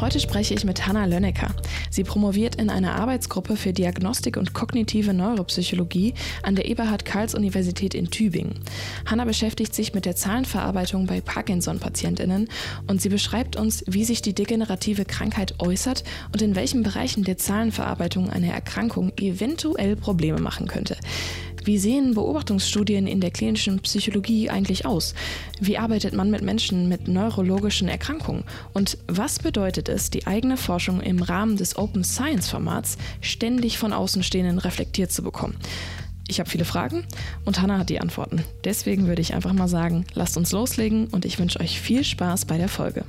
Heute spreche ich mit Hanna Lönnecker. Sie promoviert in einer Arbeitsgruppe für Diagnostik und kognitive Neuropsychologie an der Eberhard-Karls-Universität in Tübingen. Hanna beschäftigt sich mit der Zahlenverarbeitung bei Parkinson-PatientInnen und sie beschreibt uns, wie sich die degenerative Krankheit äußert und in welchen Bereichen der Zahlenverarbeitung eine Erkrankung eventuell Probleme machen könnte. Wie sehen Beobachtungsstudien in der klinischen Psychologie eigentlich aus? Wie arbeitet man mit Menschen mit neurologischen Erkrankungen? Und was bedeutet es, die eigene Forschung im Rahmen des Open Science Formats ständig von Außenstehenden reflektiert zu bekommen? Ich habe viele Fragen und Hannah hat die Antworten. Deswegen würde ich einfach mal sagen, lasst uns loslegen und ich wünsche euch viel Spaß bei der Folge.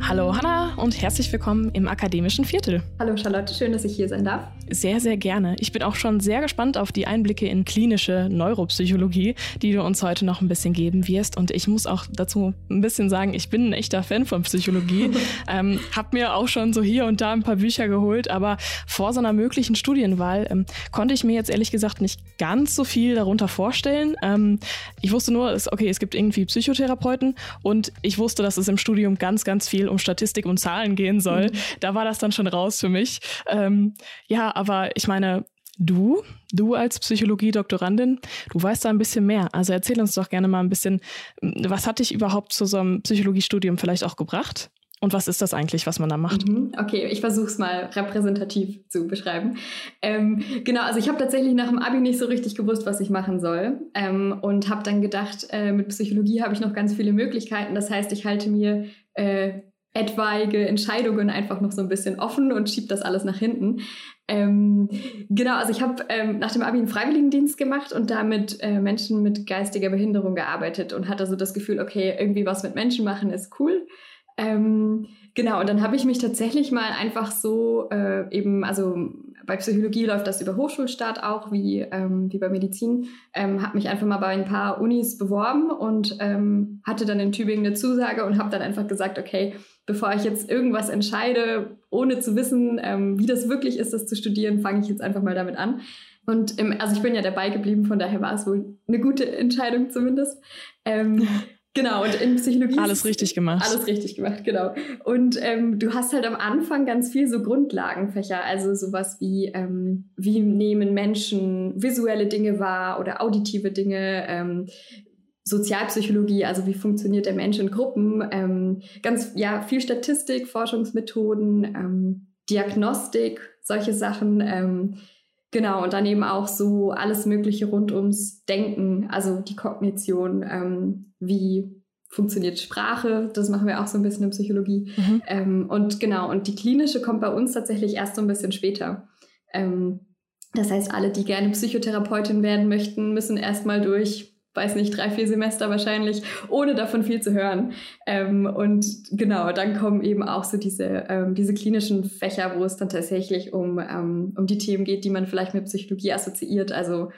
Hallo Hanna und herzlich willkommen im akademischen Viertel. Hallo Charlotte, schön, dass ich hier sein darf. Sehr, sehr gerne. Ich bin auch schon sehr gespannt auf die Einblicke in klinische Neuropsychologie, die du uns heute noch ein bisschen geben wirst. Und ich muss auch dazu ein bisschen sagen, ich bin ein echter Fan von Psychologie. ähm, hab mir auch schon so hier und da ein paar Bücher geholt, aber vor so einer möglichen Studienwahl ähm, konnte ich mir jetzt ehrlich gesagt nicht ganz so viel darunter vorstellen. Ähm, ich wusste nur, okay, es gibt irgendwie Psychotherapeuten und ich wusste, dass es im Studium ganz, ganz viel um Statistik und Zahlen gehen soll. Mhm. Da war das dann schon raus für mich. Ähm, ja, aber ich meine, du, du als Psychologie-Doktorandin, du weißt da ein bisschen mehr. Also erzähl uns doch gerne mal ein bisschen, was hat dich überhaupt zu so einem Psychologiestudium vielleicht auch gebracht? Und was ist das eigentlich, was man da macht? Mhm, okay, ich versuche es mal repräsentativ zu beschreiben. Ähm, genau, also ich habe tatsächlich nach dem Abi nicht so richtig gewusst, was ich machen soll. Ähm, und habe dann gedacht, äh, mit Psychologie habe ich noch ganz viele Möglichkeiten. Das heißt, ich halte mir äh, etwaige Entscheidungen einfach noch so ein bisschen offen und schiebt das alles nach hinten. Ähm, genau, also ich habe ähm, nach dem Abi einen Freiwilligendienst gemacht und da mit äh, Menschen mit geistiger Behinderung gearbeitet und hatte so das Gefühl, okay, irgendwie was mit Menschen machen ist cool. Ähm, genau, und dann habe ich mich tatsächlich mal einfach so äh, eben, also bei Psychologie läuft das über Hochschulstart auch, wie, ähm, wie bei Medizin, ähm, habe mich einfach mal bei ein paar Unis beworben und ähm, hatte dann in Tübingen eine Zusage und habe dann einfach gesagt, okay, bevor ich jetzt irgendwas entscheide, ohne zu wissen, ähm, wie das wirklich ist, das zu studieren, fange ich jetzt einfach mal damit an. Und im, also ich bin ja dabei geblieben, von daher war es wohl eine gute Entscheidung zumindest. Ähm, Genau, und in Psychologie. Alles richtig gemacht. Alles richtig gemacht, genau. Und ähm, du hast halt am Anfang ganz viel so Grundlagenfächer, also sowas wie, ähm, wie nehmen Menschen visuelle Dinge wahr oder auditive Dinge, ähm, Sozialpsychologie, also wie funktioniert der Mensch in Gruppen, ähm, ganz, ja, viel Statistik, Forschungsmethoden, ähm, Diagnostik, solche Sachen. Genau, und dann eben auch so alles Mögliche rund ums Denken, also die Kognition, ähm, wie funktioniert Sprache, das machen wir auch so ein bisschen in Psychologie. Mhm. Ähm, und genau, und die klinische kommt bei uns tatsächlich erst so ein bisschen später. Ähm, das heißt, alle, die gerne Psychotherapeutin werden möchten, müssen erstmal durch weiß nicht, drei, vier Semester wahrscheinlich, ohne davon viel zu hören. Ähm, und genau, dann kommen eben auch so diese, ähm, diese klinischen Fächer, wo es dann tatsächlich um, ähm, um die Themen geht, die man vielleicht mit Psychologie assoziiert. Also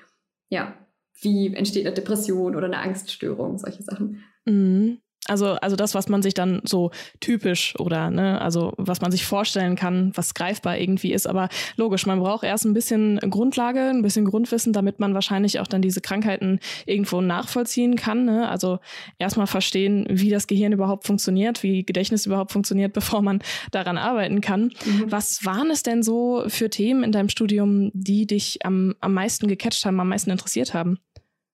ja, wie entsteht eine Depression oder eine Angststörung, solche Sachen. Mhm. Also, also das, was man sich dann so typisch oder, ne, also was man sich vorstellen kann, was greifbar irgendwie ist. Aber logisch, man braucht erst ein bisschen Grundlage, ein bisschen Grundwissen, damit man wahrscheinlich auch dann diese Krankheiten irgendwo nachvollziehen kann. Ne? Also erstmal verstehen, wie das Gehirn überhaupt funktioniert, wie Gedächtnis überhaupt funktioniert, bevor man daran arbeiten kann. Mhm. Was waren es denn so für Themen in deinem Studium, die dich am, am meisten gecatcht haben, am meisten interessiert haben?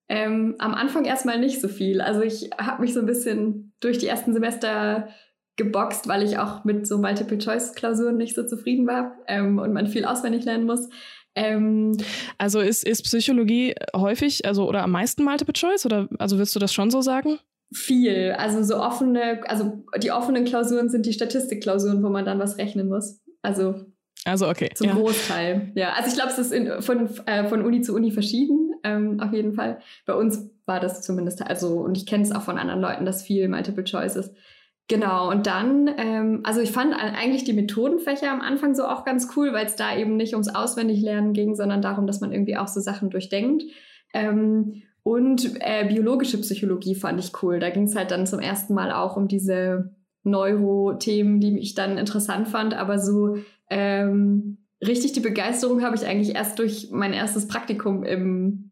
Ähm, am Anfang erstmal nicht so viel. Also ich habe mich so ein bisschen durch die ersten Semester geboxt, weil ich auch mit so Multiple-Choice-Klausuren nicht so zufrieden war ähm, und man viel auswendig lernen muss. Ähm, also ist, ist Psychologie häufig, also oder am meisten Multiple Choice oder also würdest du das schon so sagen? Viel. Also so offene, also die offenen Klausuren sind die Statistikklausuren, wo man dann was rechnen muss. Also also okay. Zum ja. Großteil, ja. Also ich glaube, es ist in, von, äh, von Uni zu Uni verschieden, ähm, auf jeden Fall. Bei uns war das zumindest, also, und ich kenne es auch von anderen Leuten, dass viel Multiple Choice ist. Genau, und dann, ähm, also ich fand eigentlich die Methodenfächer am Anfang so auch ganz cool, weil es da eben nicht ums Auswendiglernen ging, sondern darum, dass man irgendwie auch so Sachen durchdenkt. Ähm, und äh, biologische Psychologie fand ich cool. Da ging es halt dann zum ersten Mal auch um diese Neuro-Themen, die ich dann interessant fand, aber so ähm, richtig die Begeisterung habe ich eigentlich erst durch mein erstes Praktikum im,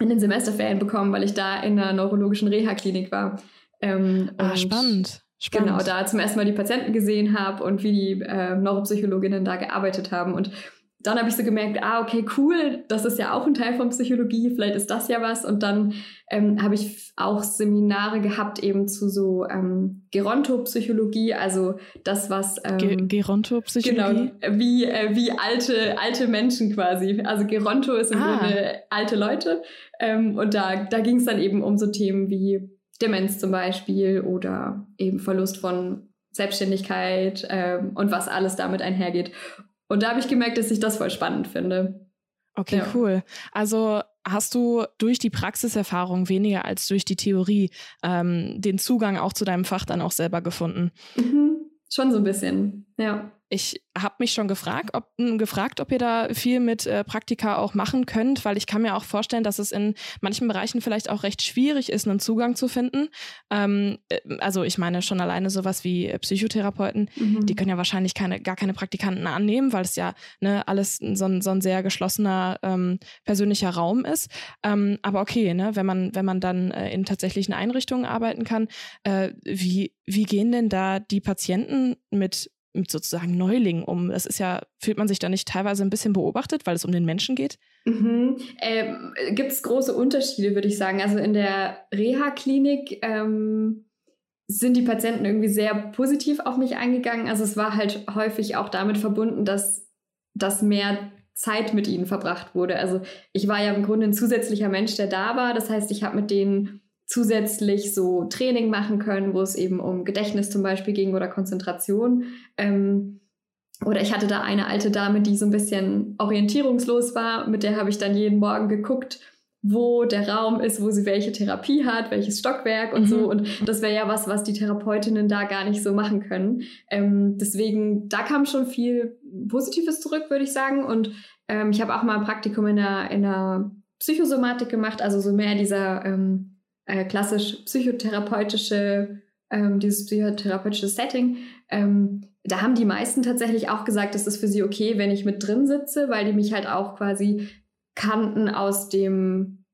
in den Semesterferien bekommen, weil ich da in einer neurologischen Reha-Klinik war. Ähm, ah, spannend. Spannend. Genau, da zum ersten Mal die Patienten gesehen habe und wie die äh, Neuropsychologinnen da gearbeitet haben. Und dann habe ich so gemerkt, ah, okay, cool, das ist ja auch ein Teil von Psychologie, vielleicht ist das ja was. Und dann ähm, habe ich auch Seminare gehabt eben zu so ähm, Gerontopsychologie, also das, was... Ähm, Ge Gerontopsychologie? Genau, wie, äh, wie alte, alte Menschen quasi. Also Geronto ist im ah. Grunde alte Leute. Ähm, und da, da ging es dann eben um so Themen wie Demenz zum Beispiel oder eben Verlust von Selbstständigkeit ähm, und was alles damit einhergeht. Und da habe ich gemerkt, dass ich das voll spannend finde. Okay, ja. cool. Also hast du durch die Praxiserfahrung weniger als durch die Theorie ähm, den Zugang auch zu deinem Fach dann auch selber gefunden? Mhm, schon so ein bisschen, ja. Ich habe mich schon gefragt ob, gefragt, ob ihr da viel mit äh, Praktika auch machen könnt, weil ich kann mir auch vorstellen, dass es in manchen Bereichen vielleicht auch recht schwierig ist, einen Zugang zu finden. Ähm, äh, also ich meine schon alleine sowas wie Psychotherapeuten, mhm. die können ja wahrscheinlich keine, gar keine Praktikanten annehmen, weil es ja ne, alles so ein, so ein sehr geschlossener ähm, persönlicher Raum ist. Ähm, aber okay, ne, wenn man, wenn man dann äh, in tatsächlichen Einrichtungen arbeiten kann, äh, wie, wie gehen denn da die Patienten mit mit sozusagen Neulingen um? Das ist ja, fühlt man sich da nicht teilweise ein bisschen beobachtet, weil es um den Menschen geht? Mhm. Ähm, Gibt es große Unterschiede, würde ich sagen. Also in der Reha-Klinik ähm, sind die Patienten irgendwie sehr positiv auf mich eingegangen. Also es war halt häufig auch damit verbunden, dass, dass mehr Zeit mit ihnen verbracht wurde. Also ich war ja im Grunde ein zusätzlicher Mensch, der da war. Das heißt, ich habe mit denen zusätzlich so Training machen können, wo es eben um Gedächtnis zum Beispiel ging oder Konzentration. Ähm, oder ich hatte da eine alte Dame, die so ein bisschen orientierungslos war, mit der habe ich dann jeden Morgen geguckt, wo der Raum ist, wo sie welche Therapie hat, welches Stockwerk und mhm. so. Und das wäre ja was, was die Therapeutinnen da gar nicht so machen können. Ähm, deswegen, da kam schon viel Positives zurück, würde ich sagen. Und ähm, ich habe auch mal ein Praktikum in der, in der Psychosomatik gemacht, also so mehr dieser ähm, äh, klassisch psychotherapeutische, ähm, dieses psychotherapeutische Setting. Ähm, da haben die meisten tatsächlich auch gesagt, es ist für sie okay, wenn ich mit drin sitze, weil die mich halt auch quasi kannten aus dem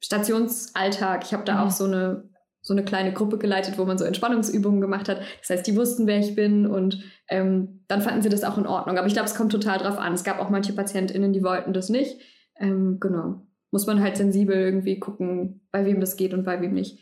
Stationsalltag. Ich habe da mhm. auch so eine so eine kleine Gruppe geleitet, wo man so Entspannungsübungen gemacht hat. Das heißt, die wussten, wer ich bin und ähm, dann fanden sie das auch in Ordnung. Aber ich glaube, es kommt total drauf an. Es gab auch manche PatientInnen, die wollten das nicht. Ähm, genau muss man halt sensibel irgendwie gucken, bei wem das geht und bei wem nicht.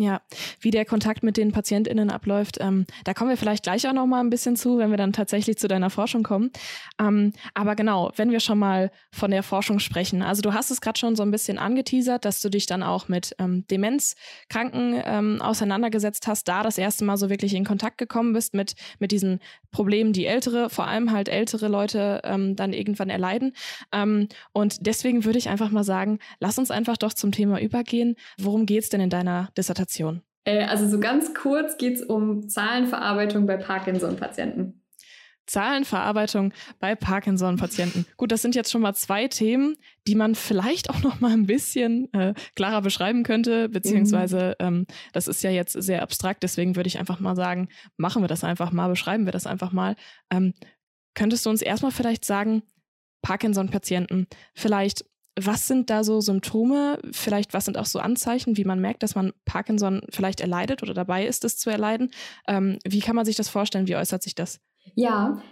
Ja, wie der Kontakt mit den PatientInnen abläuft, ähm, da kommen wir vielleicht gleich auch noch mal ein bisschen zu, wenn wir dann tatsächlich zu deiner Forschung kommen. Ähm, aber genau, wenn wir schon mal von der Forschung sprechen. Also du hast es gerade schon so ein bisschen angeteasert, dass du dich dann auch mit ähm, Demenzkranken ähm, auseinandergesetzt hast, da das erste Mal so wirklich in Kontakt gekommen bist mit, mit diesen Problemen, die ältere, vor allem halt ältere Leute ähm, dann irgendwann erleiden. Ähm, und deswegen würde ich einfach mal sagen, lass uns einfach doch zum Thema übergehen. Worum geht es denn in deiner Dissertation? Präsentation? Äh, also so ganz kurz geht es um Zahlenverarbeitung bei Parkinson-Patienten. Zahlenverarbeitung bei Parkinson-Patienten. Gut, das sind jetzt schon mal zwei Themen, die man vielleicht auch noch mal ein bisschen äh, klarer beschreiben könnte, beziehungsweise mhm. ähm, das ist ja jetzt sehr abstrakt, deswegen würde ich einfach mal sagen, machen wir das einfach mal, beschreiben wir das einfach mal. Ähm, könntest du uns erstmal vielleicht sagen, Parkinson-Patienten, vielleicht was sind da so Symptome? Vielleicht, was sind auch so Anzeichen, wie man merkt, dass man Parkinson vielleicht erleidet oder dabei ist, es zu erleiden? Ähm, wie kann man sich das vorstellen? Wie äußert sich das? Ja,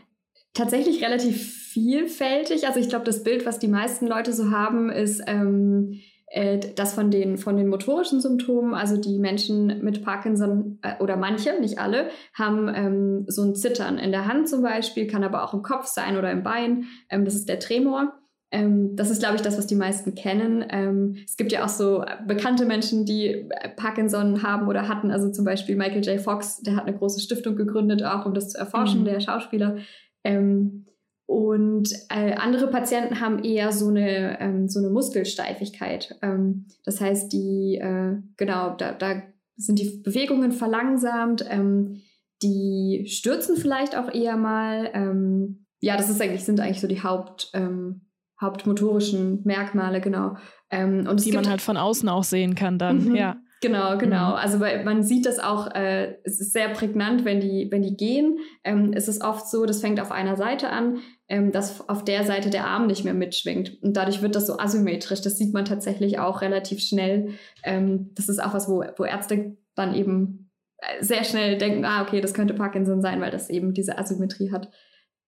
tatsächlich relativ vielfältig. Also ich glaube, das Bild, was die meisten Leute so haben, ist ähm, äh, das von den, von den motorischen Symptomen. Also die Menschen mit Parkinson äh, oder manche, nicht alle, haben ähm, so ein Zittern in der Hand zum Beispiel, kann aber auch im Kopf sein oder im Bein. Ähm, das ist der Tremor. Ähm, das ist, glaube ich, das, was die meisten kennen. Ähm, es gibt ja auch so bekannte Menschen, die äh, Parkinson haben oder hatten. Also zum Beispiel Michael J. Fox, der hat eine große Stiftung gegründet, auch um das zu erforschen, mhm. der Schauspieler. Ähm, und äh, andere Patienten haben eher so eine, ähm, so eine Muskelsteifigkeit. Ähm, das heißt, die, äh, genau, da, da sind die Bewegungen verlangsamt. Ähm, die stürzen vielleicht auch eher mal. Ja, das ist eigentlich, sind eigentlich so die Haupt, ähm, hauptmotorischen Merkmale, genau. Ähm, und die man halt von außen auch sehen kann dann, mhm. ja. Genau, genau. Also weil man sieht das auch, äh, es ist sehr prägnant, wenn die, wenn die gehen. Ähm, es ist oft so, das fängt auf einer Seite an, ähm, dass auf der Seite der Arm nicht mehr mitschwingt. Und dadurch wird das so asymmetrisch. Das sieht man tatsächlich auch relativ schnell. Ähm, das ist auch was, wo, wo Ärzte dann eben äh, sehr schnell denken, ah, okay, das könnte Parkinson sein, weil das eben diese Asymmetrie hat.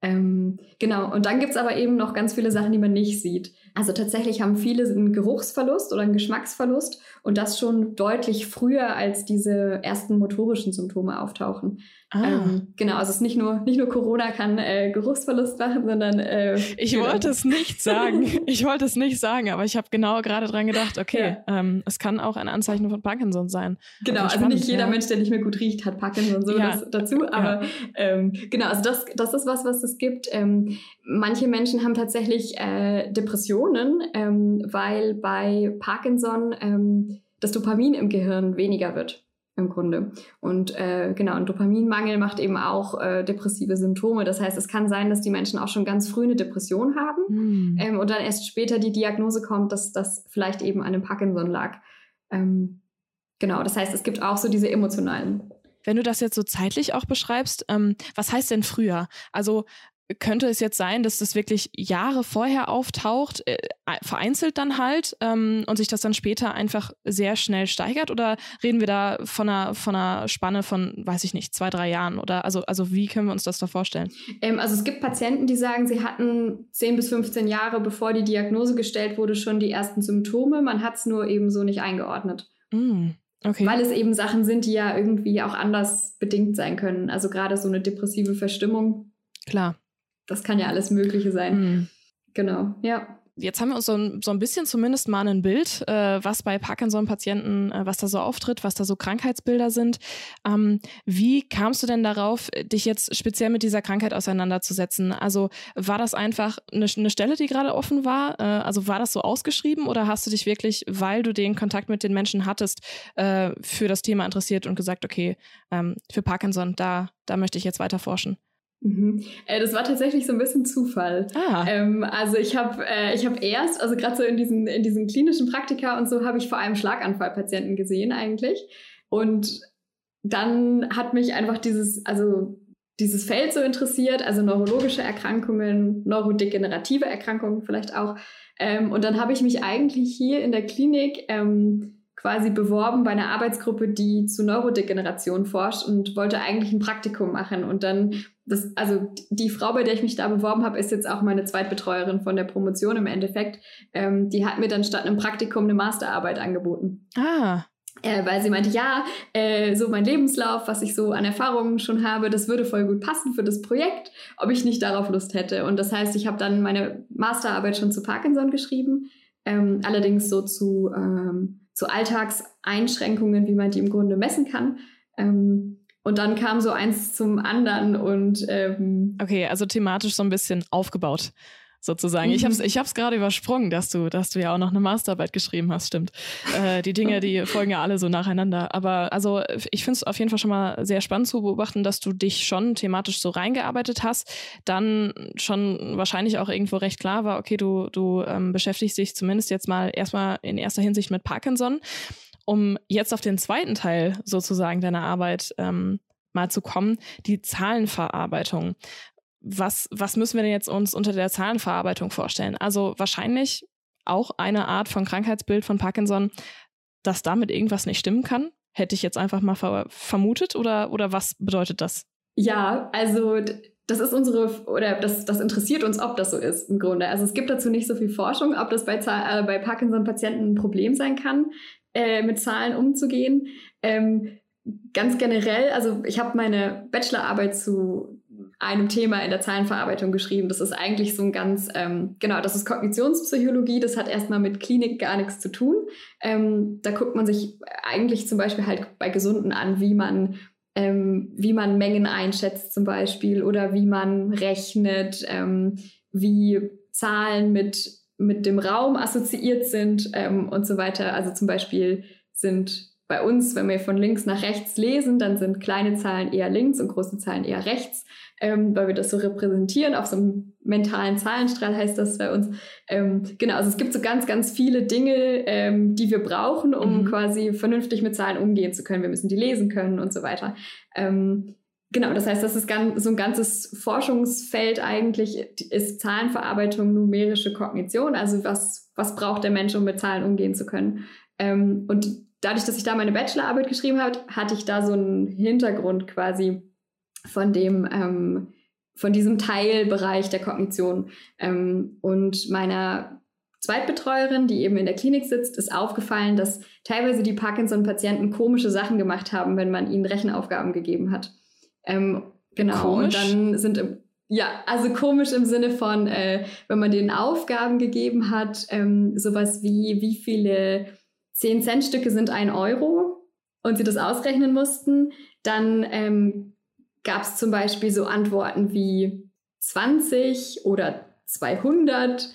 Ähm, genau, und dann gibt's aber eben noch ganz viele Sachen, die man nicht sieht. Also tatsächlich haben viele einen Geruchsverlust oder einen Geschmacksverlust und das schon deutlich früher, als diese ersten motorischen Symptome auftauchen. Ah. Ähm, genau, also es ist nicht nur, nicht nur Corona kann äh, Geruchsverlust machen, sondern äh, Ich genau. wollte es nicht sagen. ich wollte es nicht sagen, aber ich habe genau gerade dran gedacht, okay, ja. ähm, es kann auch ein Anzeichen von Parkinson sein. Genau, also nicht jeder ja. Mensch, der nicht mehr gut riecht, hat Parkinson so ja. das, dazu. Aber ähm, genau, also das, das ist was, was es gibt. Ähm, manche Menschen haben tatsächlich äh, Depressionen, ähm, weil bei Parkinson ähm, das Dopamin im Gehirn weniger wird im Grunde. Und äh, genau, ein Dopaminmangel macht eben auch äh, depressive Symptome. Das heißt, es kann sein, dass die Menschen auch schon ganz früh eine Depression haben mhm. ähm, und dann erst später die Diagnose kommt, dass das vielleicht eben an dem Parkinson lag. Ähm, genau, das heißt, es gibt auch so diese emotionalen wenn du das jetzt so zeitlich auch beschreibst, ähm, was heißt denn früher? Also könnte es jetzt sein, dass das wirklich Jahre vorher auftaucht, äh, vereinzelt dann halt ähm, und sich das dann später einfach sehr schnell steigert? Oder reden wir da von einer, von einer Spanne von, weiß ich nicht, zwei, drei Jahren? Oder also, also wie können wir uns das da vorstellen? Ähm, also es gibt Patienten, die sagen, sie hatten 10 bis 15 Jahre, bevor die Diagnose gestellt wurde, schon die ersten Symptome. Man hat es nur eben so nicht eingeordnet. Mm. Okay. Weil es eben Sachen sind, die ja irgendwie auch anders bedingt sein können. Also gerade so eine depressive Verstimmung. Klar das kann ja alles Mögliche sein. Mhm. Genau, ja. Jetzt haben wir uns so ein, so ein bisschen zumindest mal ein Bild, äh, was bei Parkinson-Patienten, äh, was da so auftritt, was da so Krankheitsbilder sind. Ähm, wie kamst du denn darauf, dich jetzt speziell mit dieser Krankheit auseinanderzusetzen? Also war das einfach eine, eine Stelle, die gerade offen war? Äh, also war das so ausgeschrieben oder hast du dich wirklich, weil du den Kontakt mit den Menschen hattest, äh, für das Thema interessiert und gesagt, okay, ähm, für Parkinson, da, da möchte ich jetzt weiter forschen? Mhm. Äh, das war tatsächlich so ein bisschen Zufall. Ah. Ähm, also ich habe äh, ich hab erst, also gerade so in diesen, in diesen klinischen Praktika und so, habe ich vor allem Schlaganfallpatienten gesehen eigentlich. Und dann hat mich einfach dieses, also dieses Feld so interessiert, also neurologische Erkrankungen, neurodegenerative Erkrankungen vielleicht auch. Ähm, und dann habe ich mich eigentlich hier in der Klinik ähm, quasi beworben bei einer Arbeitsgruppe, die zu Neurodegeneration forscht und wollte eigentlich ein Praktikum machen. Und dann, das, also die Frau, bei der ich mich da beworben habe, ist jetzt auch meine Zweitbetreuerin von der Promotion im Endeffekt. Ähm, die hat mir dann statt einem Praktikum eine Masterarbeit angeboten. Ah. Äh, weil sie meinte, ja, äh, so mein Lebenslauf, was ich so an Erfahrungen schon habe, das würde voll gut passen für das Projekt, ob ich nicht darauf Lust hätte. Und das heißt, ich habe dann meine Masterarbeit schon zu Parkinson geschrieben, ähm, allerdings so zu ähm, so Alltagseinschränkungen, wie man die im Grunde messen kann. Ähm, und dann kam so eins zum anderen und ähm, okay, also thematisch so ein bisschen aufgebaut sozusagen. Mhm. Ich habe es ich hab's gerade übersprungen, dass du, dass du ja auch noch eine Masterarbeit geschrieben hast, stimmt. Äh, die Dinge, die folgen ja alle so nacheinander. Aber also ich finde es auf jeden Fall schon mal sehr spannend zu beobachten, dass du dich schon thematisch so reingearbeitet hast. Dann schon wahrscheinlich auch irgendwo recht klar war, okay, du, du ähm, beschäftigst dich zumindest jetzt mal erstmal in erster Hinsicht mit Parkinson. Um jetzt auf den zweiten Teil sozusagen deiner Arbeit ähm, mal zu kommen, die Zahlenverarbeitung was, was müssen wir denn jetzt uns unter der Zahlenverarbeitung vorstellen? Also wahrscheinlich auch eine Art von Krankheitsbild von Parkinson, dass damit irgendwas nicht stimmen kann? Hätte ich jetzt einfach mal ver vermutet oder, oder was bedeutet das? Ja, also das ist unsere, oder das, das interessiert uns, ob das so ist im Grunde. Also es gibt dazu nicht so viel Forschung, ob das bei, äh, bei Parkinson-Patienten ein Problem sein kann, äh, mit Zahlen umzugehen. Ähm, ganz generell, also ich habe meine Bachelorarbeit zu einem Thema in der Zahlenverarbeitung geschrieben. Das ist eigentlich so ein ganz, ähm, genau, das ist Kognitionspsychologie, das hat erstmal mit Klinik gar nichts zu tun. Ähm, da guckt man sich eigentlich zum Beispiel halt bei Gesunden an, wie man, ähm, wie man Mengen einschätzt zum Beispiel oder wie man rechnet, ähm, wie Zahlen mit, mit dem Raum assoziiert sind ähm, und so weiter. Also zum Beispiel sind bei uns, wenn wir von links nach rechts lesen, dann sind kleine Zahlen eher links und große Zahlen eher rechts, ähm, weil wir das so repräsentieren. Auf so einem mentalen Zahlenstrahl heißt das bei uns. Ähm, genau, also es gibt so ganz, ganz viele Dinge, ähm, die wir brauchen, um mhm. quasi vernünftig mit Zahlen umgehen zu können. Wir müssen die lesen können und so weiter. Ähm, Genau, das heißt, das ist so ein ganzes Forschungsfeld eigentlich, ist Zahlenverarbeitung, numerische Kognition, also was, was braucht der Mensch, um mit Zahlen umgehen zu können. Ähm, und dadurch, dass ich da meine Bachelorarbeit geschrieben habe, hatte ich da so einen Hintergrund quasi von dem, ähm, von diesem Teilbereich der Kognition. Ähm, und meiner Zweitbetreuerin, die eben in der Klinik sitzt, ist aufgefallen, dass teilweise die Parkinson-Patienten komische Sachen gemacht haben, wenn man ihnen Rechenaufgaben gegeben hat. Ähm, genau. Komisch. Und dann sind im, ja, also komisch im Sinne von, äh, wenn man denen Aufgaben gegeben hat, ähm, sowas wie, wie viele 10-Cent-Stücke sind ein Euro und sie das ausrechnen mussten, dann ähm, gab es zum Beispiel so Antworten wie 20 oder 200,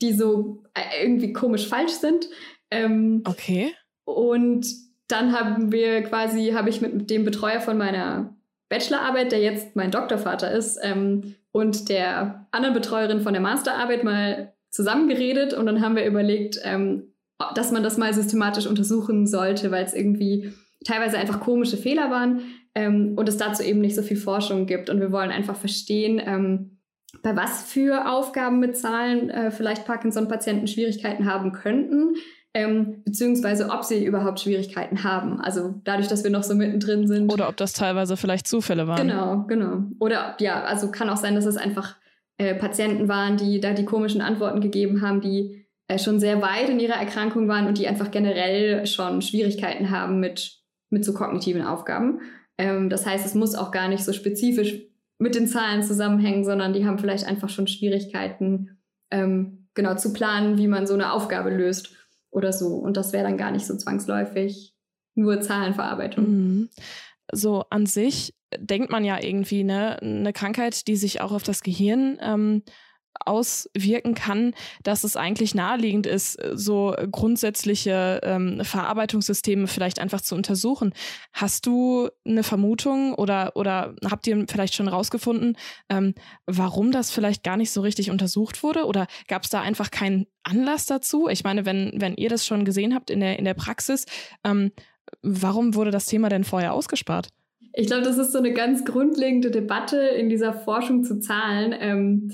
die so äh, irgendwie komisch falsch sind. Ähm, okay. Und dann haben wir quasi, habe ich mit dem Betreuer von meiner Bachelorarbeit, der jetzt mein Doktorvater ist, ähm, und der anderen Betreuerin von der Masterarbeit mal zusammengeredet und dann haben wir überlegt, ähm, dass man das mal systematisch untersuchen sollte, weil es irgendwie teilweise einfach komische Fehler waren ähm, und es dazu eben nicht so viel Forschung gibt. Und wir wollen einfach verstehen, ähm, bei was für Aufgaben mit Zahlen äh, vielleicht Parkinson-Patienten Schwierigkeiten haben könnten, ähm, beziehungsweise ob sie überhaupt Schwierigkeiten haben. Also dadurch, dass wir noch so mittendrin sind. Oder ob das teilweise vielleicht Zufälle waren. Genau, genau. Oder ja, also kann auch sein, dass es einfach äh, Patienten waren, die da die komischen Antworten gegeben haben, die schon sehr weit in ihrer Erkrankung waren und die einfach generell schon Schwierigkeiten haben mit, mit so kognitiven Aufgaben. Ähm, das heißt, es muss auch gar nicht so spezifisch mit den Zahlen zusammenhängen, sondern die haben vielleicht einfach schon Schwierigkeiten, ähm, genau zu planen, wie man so eine Aufgabe löst oder so. Und das wäre dann gar nicht so zwangsläufig nur Zahlenverarbeitung. Mhm. So an sich denkt man ja irgendwie, ne, eine Krankheit, die sich auch auf das Gehirn ähm, auswirken kann, dass es eigentlich naheliegend ist, so grundsätzliche ähm, Verarbeitungssysteme vielleicht einfach zu untersuchen. Hast du eine Vermutung oder, oder habt ihr vielleicht schon rausgefunden, ähm, warum das vielleicht gar nicht so richtig untersucht wurde? Oder gab es da einfach keinen Anlass dazu? Ich meine, wenn, wenn ihr das schon gesehen habt in der, in der Praxis, ähm, warum wurde das Thema denn vorher ausgespart? Ich glaube, das ist so eine ganz grundlegende Debatte in dieser Forschung zu Zahlen. Ähm,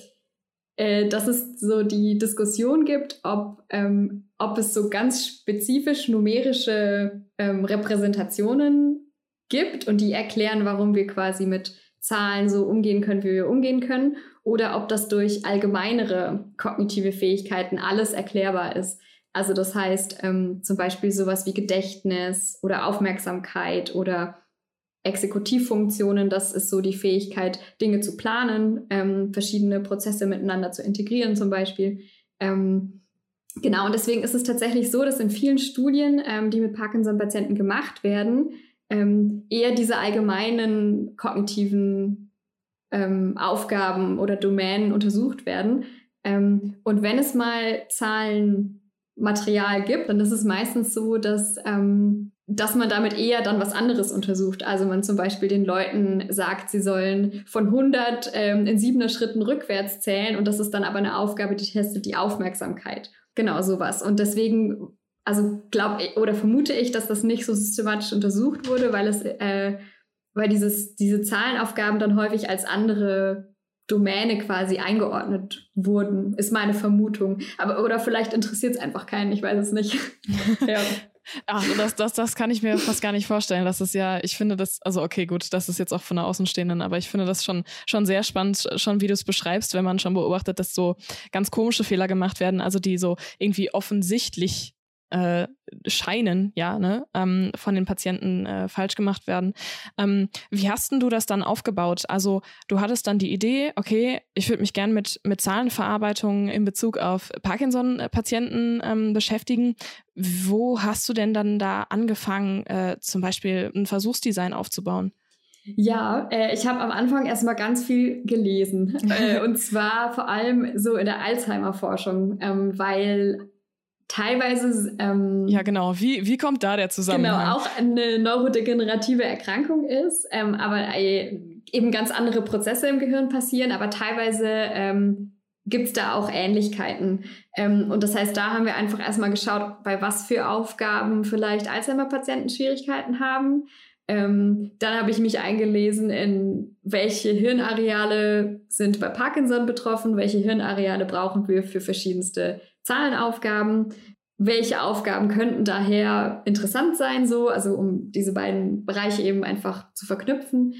äh, dass es so die Diskussion gibt, ob, ähm, ob es so ganz spezifisch numerische ähm, Repräsentationen gibt und die erklären, warum wir quasi mit Zahlen so umgehen können, wie wir umgehen können, oder ob das durch allgemeinere kognitive Fähigkeiten alles erklärbar ist. Also das heißt ähm, zum Beispiel sowas wie Gedächtnis oder Aufmerksamkeit oder Exekutivfunktionen, das ist so die Fähigkeit, Dinge zu planen, ähm, verschiedene Prozesse miteinander zu integrieren zum Beispiel. Ähm, genau, und deswegen ist es tatsächlich so, dass in vielen Studien, ähm, die mit Parkinson-Patienten gemacht werden, ähm, eher diese allgemeinen kognitiven ähm, Aufgaben oder Domänen untersucht werden. Ähm, und wenn es mal Zahlenmaterial gibt, dann ist es meistens so, dass dass man damit eher dann was anderes untersucht. Also man zum Beispiel den Leuten sagt, sie sollen von 100 ähm, in siebener Schritten rückwärts zählen und das ist dann aber eine Aufgabe, die testet die Aufmerksamkeit. Genau sowas. Und deswegen, also glaube oder vermute ich, dass das nicht so systematisch untersucht wurde, weil es, äh, weil dieses, diese Zahlenaufgaben dann häufig als andere Domäne quasi eingeordnet wurden, ist meine Vermutung. Aber oder vielleicht interessiert es einfach keinen, ich weiß es nicht. ja. Ach, das, das, das kann ich mir fast gar nicht vorstellen. Das ist ja, ich finde das, also okay, gut, das ist jetzt auch von der Außenstehenden, aber ich finde das schon, schon sehr spannend, schon wie du es beschreibst, wenn man schon beobachtet, dass so ganz komische Fehler gemacht werden, also die so irgendwie offensichtlich äh, scheinen, ja, ne, ähm, von den Patienten äh, falsch gemacht werden. Ähm, wie hast denn du das dann aufgebaut? Also du hattest dann die Idee, okay, ich würde mich gern mit, mit Zahlenverarbeitung in Bezug auf Parkinson-Patienten ähm, beschäftigen. Wo hast du denn dann da angefangen, äh, zum Beispiel ein Versuchsdesign aufzubauen? Ja, äh, ich habe am Anfang erstmal ganz viel gelesen. äh, und zwar vor allem so in der Alzheimer-Forschung, ähm, weil teilweise. Ähm, ja, genau. Wie, wie kommt da der Zusammenhang? Genau, auch eine neurodegenerative Erkrankung ist, ähm, aber äh, eben ganz andere Prozesse im Gehirn passieren, aber teilweise ähm, gibt es da auch Ähnlichkeiten. Ähm, und das heißt, da haben wir einfach erstmal geschaut, bei was für Aufgaben vielleicht Alzheimer-Patienten Schwierigkeiten haben. Ähm, dann habe ich mich eingelesen in welche Hirnareale sind bei Parkinson betroffen, welche Hirnareale brauchen wir für verschiedenste Zahlenaufgaben, welche Aufgaben könnten daher interessant sein, so, also um diese beiden Bereiche eben einfach zu verknüpfen.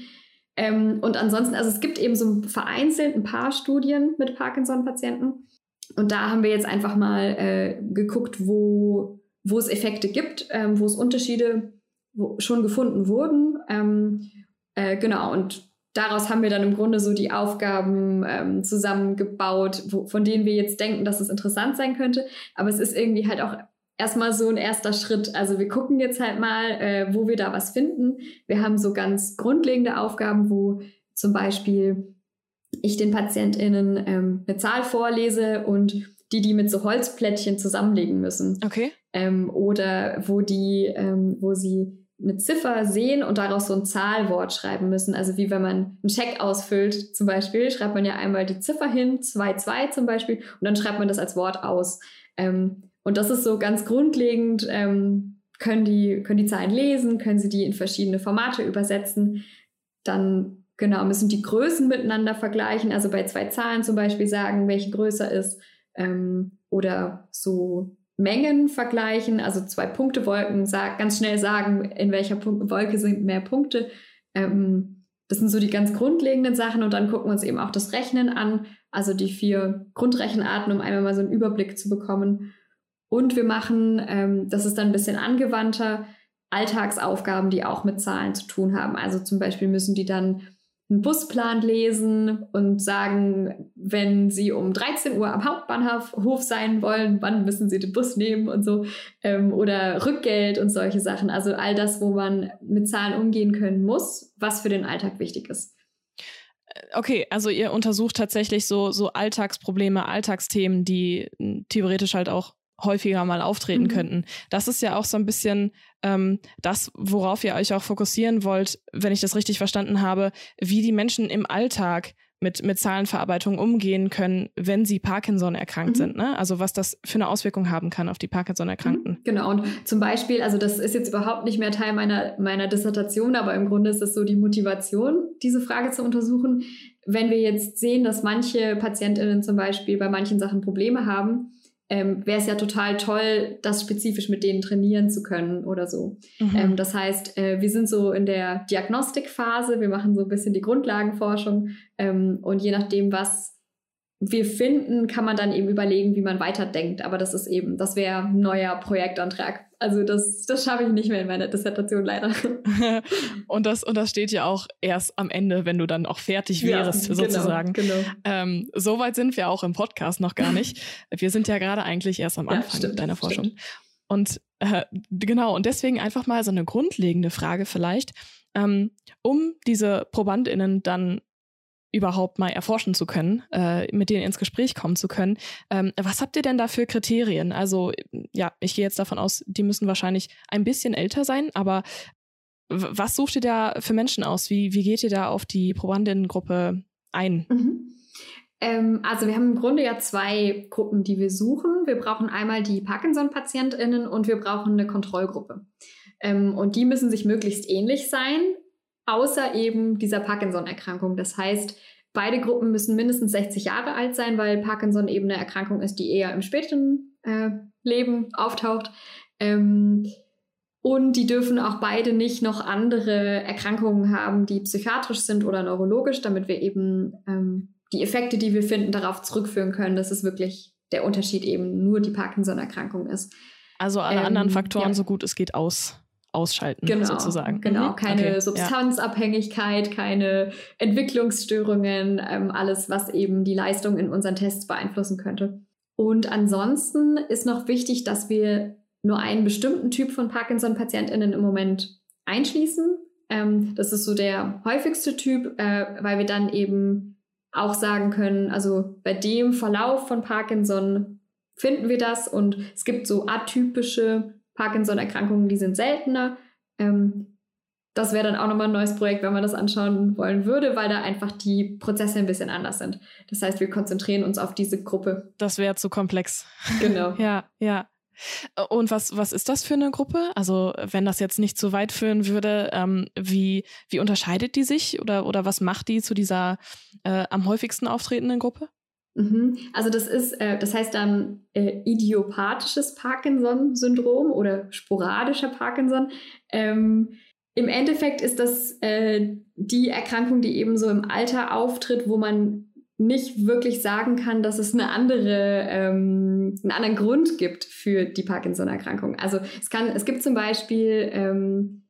Ähm, und ansonsten, also es gibt eben so vereinzelt ein paar Studien mit Parkinson-Patienten. Und da haben wir jetzt einfach mal äh, geguckt, wo, wo es Effekte gibt, ähm, wo es Unterschiede wo schon gefunden wurden. Ähm, äh, genau, und daraus haben wir dann im Grunde so die Aufgaben ähm, zusammengebaut, wo, von denen wir jetzt denken, dass es interessant sein könnte. Aber es ist irgendwie halt auch erstmal so ein erster Schritt. Also wir gucken jetzt halt mal, äh, wo wir da was finden. Wir haben so ganz grundlegende Aufgaben, wo zum Beispiel ich den PatientInnen ähm, eine Zahl vorlese und die die mit so Holzplättchen zusammenlegen müssen. Okay. Ähm, oder wo die, ähm, wo sie eine Ziffer sehen und daraus so ein Zahlwort schreiben müssen. Also wie wenn man einen Scheck ausfüllt zum Beispiel, schreibt man ja einmal die Ziffer hin, 2-2 zum Beispiel, und dann schreibt man das als Wort aus. Ähm, und das ist so ganz grundlegend, ähm, können, die, können die Zahlen lesen, können sie die in verschiedene Formate übersetzen. Dann genau müssen die Größen miteinander vergleichen, also bei zwei Zahlen zum Beispiel sagen, welche größer ist. Ähm, oder so Mengen vergleichen, also zwei Punktewolken, sag, ganz schnell sagen, in welcher Punkt Wolke sind mehr Punkte. Ähm, das sind so die ganz grundlegenden Sachen und dann gucken wir uns eben auch das Rechnen an, also die vier Grundrechenarten, um einmal mal so einen Überblick zu bekommen. Und wir machen, ähm, das ist dann ein bisschen angewandter, Alltagsaufgaben, die auch mit Zahlen zu tun haben. Also zum Beispiel müssen die dann einen Busplan lesen und sagen, wenn sie um 13 Uhr am Hauptbahnhof sein wollen, wann müssen sie den Bus nehmen und so. Ähm, oder Rückgeld und solche Sachen. Also all das, wo man mit Zahlen umgehen können muss, was für den Alltag wichtig ist. Okay, also ihr untersucht tatsächlich so, so Alltagsprobleme, Alltagsthemen, die hm, theoretisch halt auch häufiger mal auftreten mhm. könnten. Das ist ja auch so ein bisschen ähm, das, worauf ihr euch auch fokussieren wollt, wenn ich das richtig verstanden habe, wie die Menschen im Alltag mit, mit Zahlenverarbeitung umgehen können, wenn sie Parkinson erkrankt mhm. sind. Ne? Also was das für eine Auswirkung haben kann auf die Parkinson-Erkrankten. Mhm, genau, und zum Beispiel, also das ist jetzt überhaupt nicht mehr Teil meiner, meiner Dissertation, aber im Grunde ist es so die Motivation, diese Frage zu untersuchen. Wenn wir jetzt sehen, dass manche PatientInnen zum Beispiel bei manchen Sachen Probleme haben, ähm, wäre es ja total toll, das spezifisch mit denen trainieren zu können oder so. Mhm. Ähm, das heißt, äh, wir sind so in der Diagnostikphase, wir machen so ein bisschen die Grundlagenforschung ähm, und je nachdem, was wir finden, kann man dann eben überlegen, wie man weiterdenkt. Aber das ist eben, das wäre ein neuer Projektantrag. Also das, das schaffe ich nicht mehr in meiner Dissertation leider. und, das, und das steht ja auch erst am Ende, wenn du dann auch fertig wärst, ja, genau, sozusagen. Genau. Ähm, so weit sind wir auch im Podcast noch gar nicht. Wir sind ja gerade eigentlich erst am Anfang ja, stimmt, deiner Forschung. Stimmt. Und äh, genau, und deswegen einfach mal so eine grundlegende Frage vielleicht, ähm, um diese ProbandInnen dann überhaupt mal erforschen zu können, äh, mit denen ins Gespräch kommen zu können. Ähm, was habt ihr denn da für Kriterien? Also ja, ich gehe jetzt davon aus, die müssen wahrscheinlich ein bisschen älter sein, aber was sucht ihr da für Menschen aus? Wie, wie geht ihr da auf die Probandinnengruppe ein? Mhm. Ähm, also wir haben im Grunde ja zwei Gruppen, die wir suchen. Wir brauchen einmal die Parkinson-PatientInnen und wir brauchen eine Kontrollgruppe. Ähm, und die müssen sich möglichst ähnlich sein außer eben dieser Parkinson-Erkrankung. Das heißt, beide Gruppen müssen mindestens 60 Jahre alt sein, weil Parkinson eben eine Erkrankung ist, die eher im späten äh, Leben auftaucht. Ähm, und die dürfen auch beide nicht noch andere Erkrankungen haben, die psychiatrisch sind oder neurologisch, damit wir eben ähm, die Effekte, die wir finden, darauf zurückführen können, dass es wirklich der Unterschied eben nur die Parkinson-Erkrankung ist. Also alle ähm, anderen Faktoren, ja. so gut es geht, aus ausschalten, genau, sozusagen. Genau, mhm. keine okay, Substanzabhängigkeit, ja. keine Entwicklungsstörungen, ähm, alles, was eben die Leistung in unseren Tests beeinflussen könnte. Und ansonsten ist noch wichtig, dass wir nur einen bestimmten Typ von Parkinson-PatientInnen im Moment einschließen. Ähm, das ist so der häufigste Typ, äh, weil wir dann eben auch sagen können, also bei dem Verlauf von Parkinson finden wir das und es gibt so atypische Parkinson-Erkrankungen, die sind seltener. Ähm, das wäre dann auch nochmal ein neues Projekt, wenn man das anschauen wollen würde, weil da einfach die Prozesse ein bisschen anders sind. Das heißt, wir konzentrieren uns auf diese Gruppe. Das wäre zu komplex. Genau. ja, ja. Und was, was ist das für eine Gruppe? Also, wenn das jetzt nicht zu weit führen würde, ähm, wie, wie unterscheidet die sich oder, oder was macht die zu dieser äh, am häufigsten auftretenden Gruppe? Mhm. Also das ist, äh, das heißt dann äh, idiopathisches Parkinson-Syndrom oder sporadischer Parkinson. Ähm, Im Endeffekt ist das äh, die Erkrankung, die eben so im Alter auftritt, wo man nicht wirklich sagen kann, dass es eine andere, ähm, einen anderen Grund gibt für die Parkinson-Erkrankung. Also es kann, es gibt zum Beispiel ähm,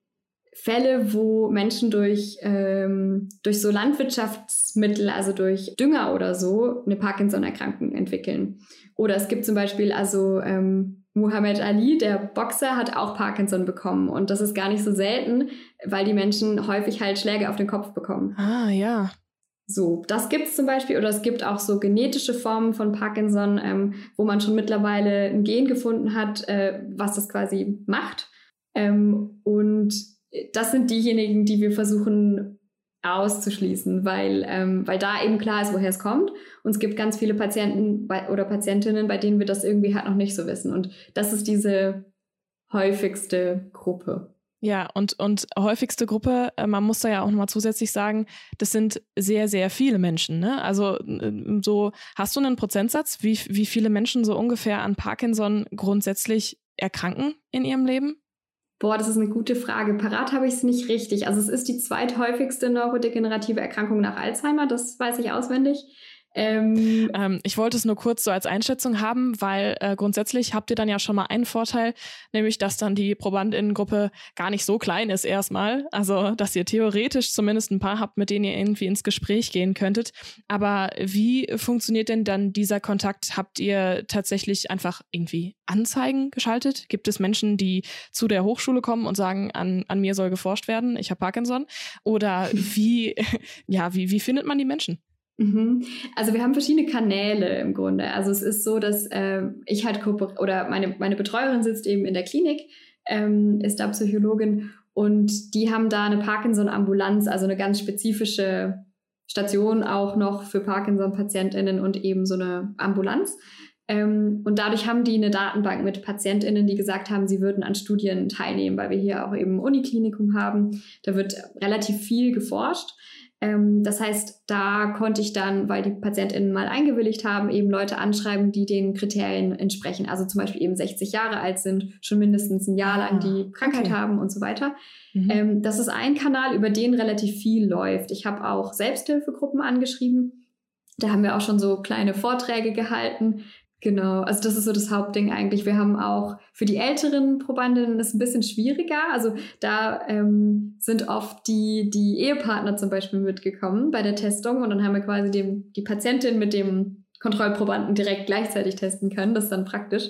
Fälle, wo Menschen durch, ähm, durch so Landwirtschaftsmittel, also durch Dünger oder so, eine Parkinson-Erkrankung entwickeln. Oder es gibt zum Beispiel also ähm, Muhammad Ali, der Boxer, hat auch Parkinson bekommen. Und das ist gar nicht so selten, weil die Menschen häufig halt Schläge auf den Kopf bekommen. Ah, ja. So, das gibt es zum Beispiel, oder es gibt auch so genetische Formen von Parkinson, ähm, wo man schon mittlerweile ein Gen gefunden hat, äh, was das quasi macht. Ähm, und das sind diejenigen, die wir versuchen auszuschließen, weil, ähm, weil da eben klar ist, woher es kommt. Und es gibt ganz viele Patienten bei, oder Patientinnen, bei denen wir das irgendwie halt noch nicht so wissen. Und das ist diese häufigste Gruppe. Ja, und, und häufigste Gruppe, äh, man muss da ja auch nochmal zusätzlich sagen, das sind sehr, sehr viele Menschen. Ne? Also so, hast du einen Prozentsatz, wie, wie viele Menschen so ungefähr an Parkinson grundsätzlich erkranken in ihrem Leben? Boah, das ist eine gute Frage. Parat habe ich es nicht richtig. Also es ist die zweithäufigste neurodegenerative Erkrankung nach Alzheimer, das weiß ich auswendig. Ähm, ähm, ich wollte es nur kurz so als Einschätzung haben, weil äh, grundsätzlich habt ihr dann ja schon mal einen Vorteil, nämlich dass dann die Probandinnengruppe gar nicht so klein ist erstmal. Also, dass ihr theoretisch zumindest ein paar habt, mit denen ihr irgendwie ins Gespräch gehen könntet. Aber wie funktioniert denn dann dieser Kontakt? Habt ihr tatsächlich einfach irgendwie Anzeigen geschaltet? Gibt es Menschen, die zu der Hochschule kommen und sagen, an, an mir soll geforscht werden, ich habe Parkinson? Oder wie, ja, wie, wie findet man die Menschen? Mhm. Also wir haben verschiedene Kanäle im Grunde. Also es ist so, dass äh, ich halt oder meine, meine Betreuerin sitzt eben in der Klinik, ähm, ist da Psychologin und die haben da eine Parkinson-Ambulanz, also eine ganz spezifische Station auch noch für Parkinson-PatientInnen und eben so eine Ambulanz. Ähm, und dadurch haben die eine Datenbank mit PatientInnen, die gesagt haben, sie würden an Studien teilnehmen, weil wir hier auch eben Uniklinikum haben. Da wird relativ viel geforscht. Ähm, das heißt, da konnte ich dann, weil die PatientInnen mal eingewilligt haben, eben Leute anschreiben, die den Kriterien entsprechen. Also zum Beispiel eben 60 Jahre alt sind, schon mindestens ein Jahr lang die ah, Krankheit okay. haben und so weiter. Mhm. Ähm, das ist ein Kanal, über den relativ viel läuft. Ich habe auch Selbsthilfegruppen angeschrieben. Da haben wir auch schon so kleine Vorträge gehalten, Genau, also das ist so das Hauptding eigentlich. Wir haben auch für die älteren Probandinnen ist ein bisschen schwieriger. Also da ähm, sind oft die, die Ehepartner zum Beispiel mitgekommen bei der Testung und dann haben wir quasi dem, die Patientin mit dem Kontrollprobanden direkt gleichzeitig testen können. Das ist dann praktisch.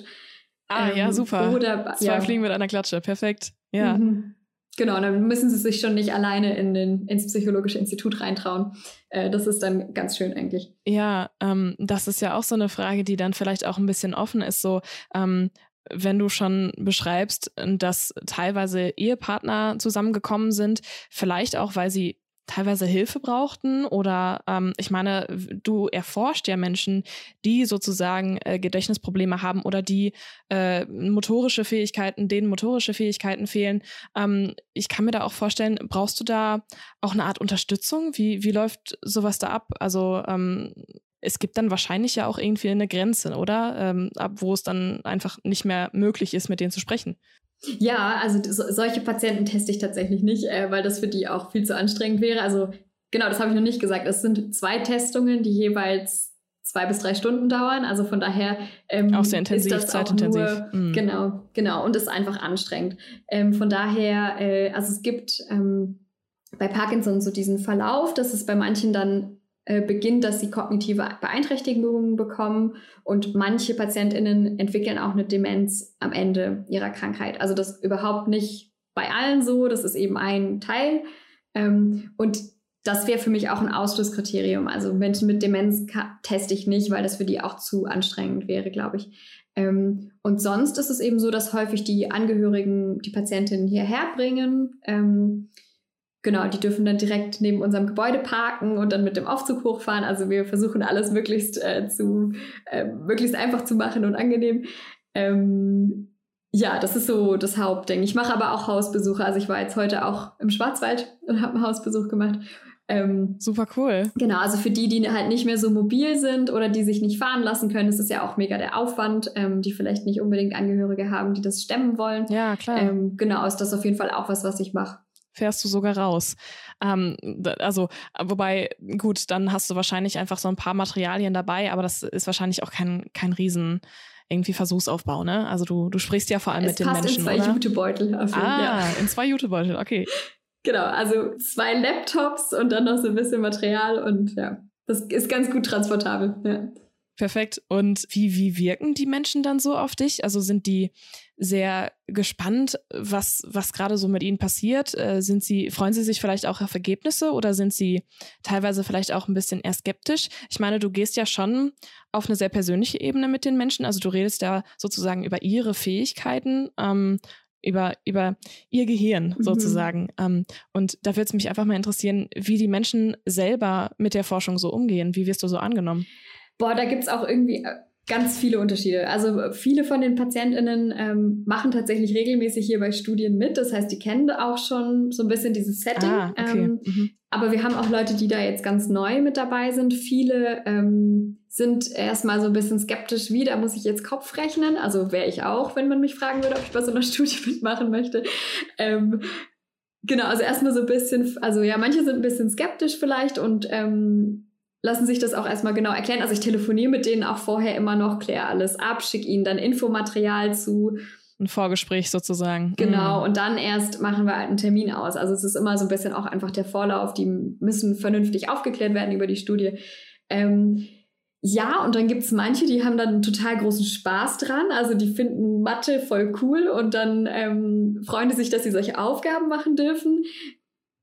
Ah, ähm, ja, super. Oder, Zwei ja. Fliegen mit einer Klatsche, perfekt. Ja. Mhm. Genau, dann müssen sie sich schon nicht alleine in den, ins psychologische Institut reintrauen. Äh, das ist dann ganz schön eigentlich. Ja, ähm, das ist ja auch so eine Frage, die dann vielleicht auch ein bisschen offen ist. So, ähm, wenn du schon beschreibst, dass teilweise Ehepartner zusammengekommen sind, vielleicht auch, weil sie teilweise Hilfe brauchten oder ähm, ich meine, du erforscht ja Menschen, die sozusagen äh, Gedächtnisprobleme haben oder die äh, motorische Fähigkeiten, denen motorische Fähigkeiten fehlen. Ähm, ich kann mir da auch vorstellen, brauchst du da auch eine Art Unterstützung? Wie, wie läuft sowas da ab? Also ähm, es gibt dann wahrscheinlich ja auch irgendwie eine Grenze, oder? Ähm, ab wo es dann einfach nicht mehr möglich ist, mit denen zu sprechen. Ja, also so, solche Patienten teste ich tatsächlich nicht, äh, weil das für die auch viel zu anstrengend wäre. Also genau, das habe ich noch nicht gesagt. Es sind zwei Testungen, die jeweils zwei bis drei Stunden dauern. Also von daher ähm, auch sehr intensiv, ist das zeitintensiv. Nur, mhm. Genau, genau und ist einfach anstrengend. Ähm, von daher, äh, also es gibt ähm, bei Parkinson so diesen Verlauf, dass es bei manchen dann beginnt, dass sie kognitive Beeinträchtigungen bekommen und manche Patientinnen entwickeln auch eine Demenz am Ende ihrer Krankheit. Also das überhaupt nicht bei allen so, das ist eben ein Teil. Ähm, und das wäre für mich auch ein Ausschlusskriterium. Also Menschen mit Demenz teste ich nicht, weil das für die auch zu anstrengend wäre, glaube ich. Ähm, und sonst ist es eben so, dass häufig die Angehörigen die Patientinnen hierher bringen. Genau, die dürfen dann direkt neben unserem Gebäude parken und dann mit dem Aufzug hochfahren. Also wir versuchen alles möglichst äh, zu äh, möglichst einfach zu machen und angenehm. Ähm, ja, das ist so das Hauptding. Ich mache aber auch Hausbesuche. Also ich war jetzt heute auch im Schwarzwald und habe einen Hausbesuch gemacht. Ähm, Super cool. Genau, also für die, die halt nicht mehr so mobil sind oder die sich nicht fahren lassen können, ist es ja auch mega der Aufwand, ähm, die vielleicht nicht unbedingt Angehörige haben, die das stemmen wollen. Ja, klar. Ähm, genau, ist das auf jeden Fall auch was, was ich mache. Fährst du sogar raus. Ähm, also, wobei, gut, dann hast du wahrscheinlich einfach so ein paar Materialien dabei, aber das ist wahrscheinlich auch kein, kein Riesen irgendwie Versuchsaufbau, ne? Also du, du sprichst ja vor allem es mit den Menschen, in zwei oder? Jutebeutel. Ah, ja. in zwei Jutebeutel, okay. Genau, also zwei Laptops und dann noch so ein bisschen Material und ja, das ist ganz gut transportabel. Ja. Perfekt. Und wie, wie wirken die Menschen dann so auf dich? Also sind die sehr gespannt, was, was gerade so mit ihnen passiert? Äh, sind sie, freuen sie sich vielleicht auch auf Ergebnisse oder sind sie teilweise vielleicht auch ein bisschen eher skeptisch? Ich meine, du gehst ja schon auf eine sehr persönliche Ebene mit den Menschen. Also du redest ja sozusagen über ihre Fähigkeiten ähm, über, über ihr Gehirn mhm. sozusagen. Ähm, und da würde es mich einfach mal interessieren, wie die Menschen selber mit der Forschung so umgehen. Wie wirst du so angenommen? Boah, da gibt es auch irgendwie äh, ganz viele Unterschiede. Also viele von den PatientInnen ähm, machen tatsächlich regelmäßig hier bei Studien mit. Das heißt, die kennen auch schon so ein bisschen dieses Setting. Ah, okay. ähm, mhm. Aber wir haben auch Leute, die da jetzt ganz neu mit dabei sind. Viele ähm, sind erstmal so ein bisschen skeptisch, wie, da muss ich jetzt Kopf rechnen. Also wäre ich auch, wenn man mich fragen würde, ob ich bei so einer Studie mitmachen möchte. Ähm, genau, also erstmal so ein bisschen, also ja, manche sind ein bisschen skeptisch vielleicht und ähm, lassen sich das auch erstmal genau erklären. Also ich telefoniere mit denen auch vorher immer noch, kläre alles ab, schicke ihnen dann Infomaterial zu. Ein Vorgespräch sozusagen. Genau, mhm. und dann erst machen wir halt einen Termin aus. Also es ist immer so ein bisschen auch einfach der Vorlauf, die müssen vernünftig aufgeklärt werden über die Studie. Ähm, ja, und dann gibt es manche, die haben dann einen total großen Spaß dran. Also die finden Mathe voll cool und dann ähm, freuen die sich, dass sie solche Aufgaben machen dürfen.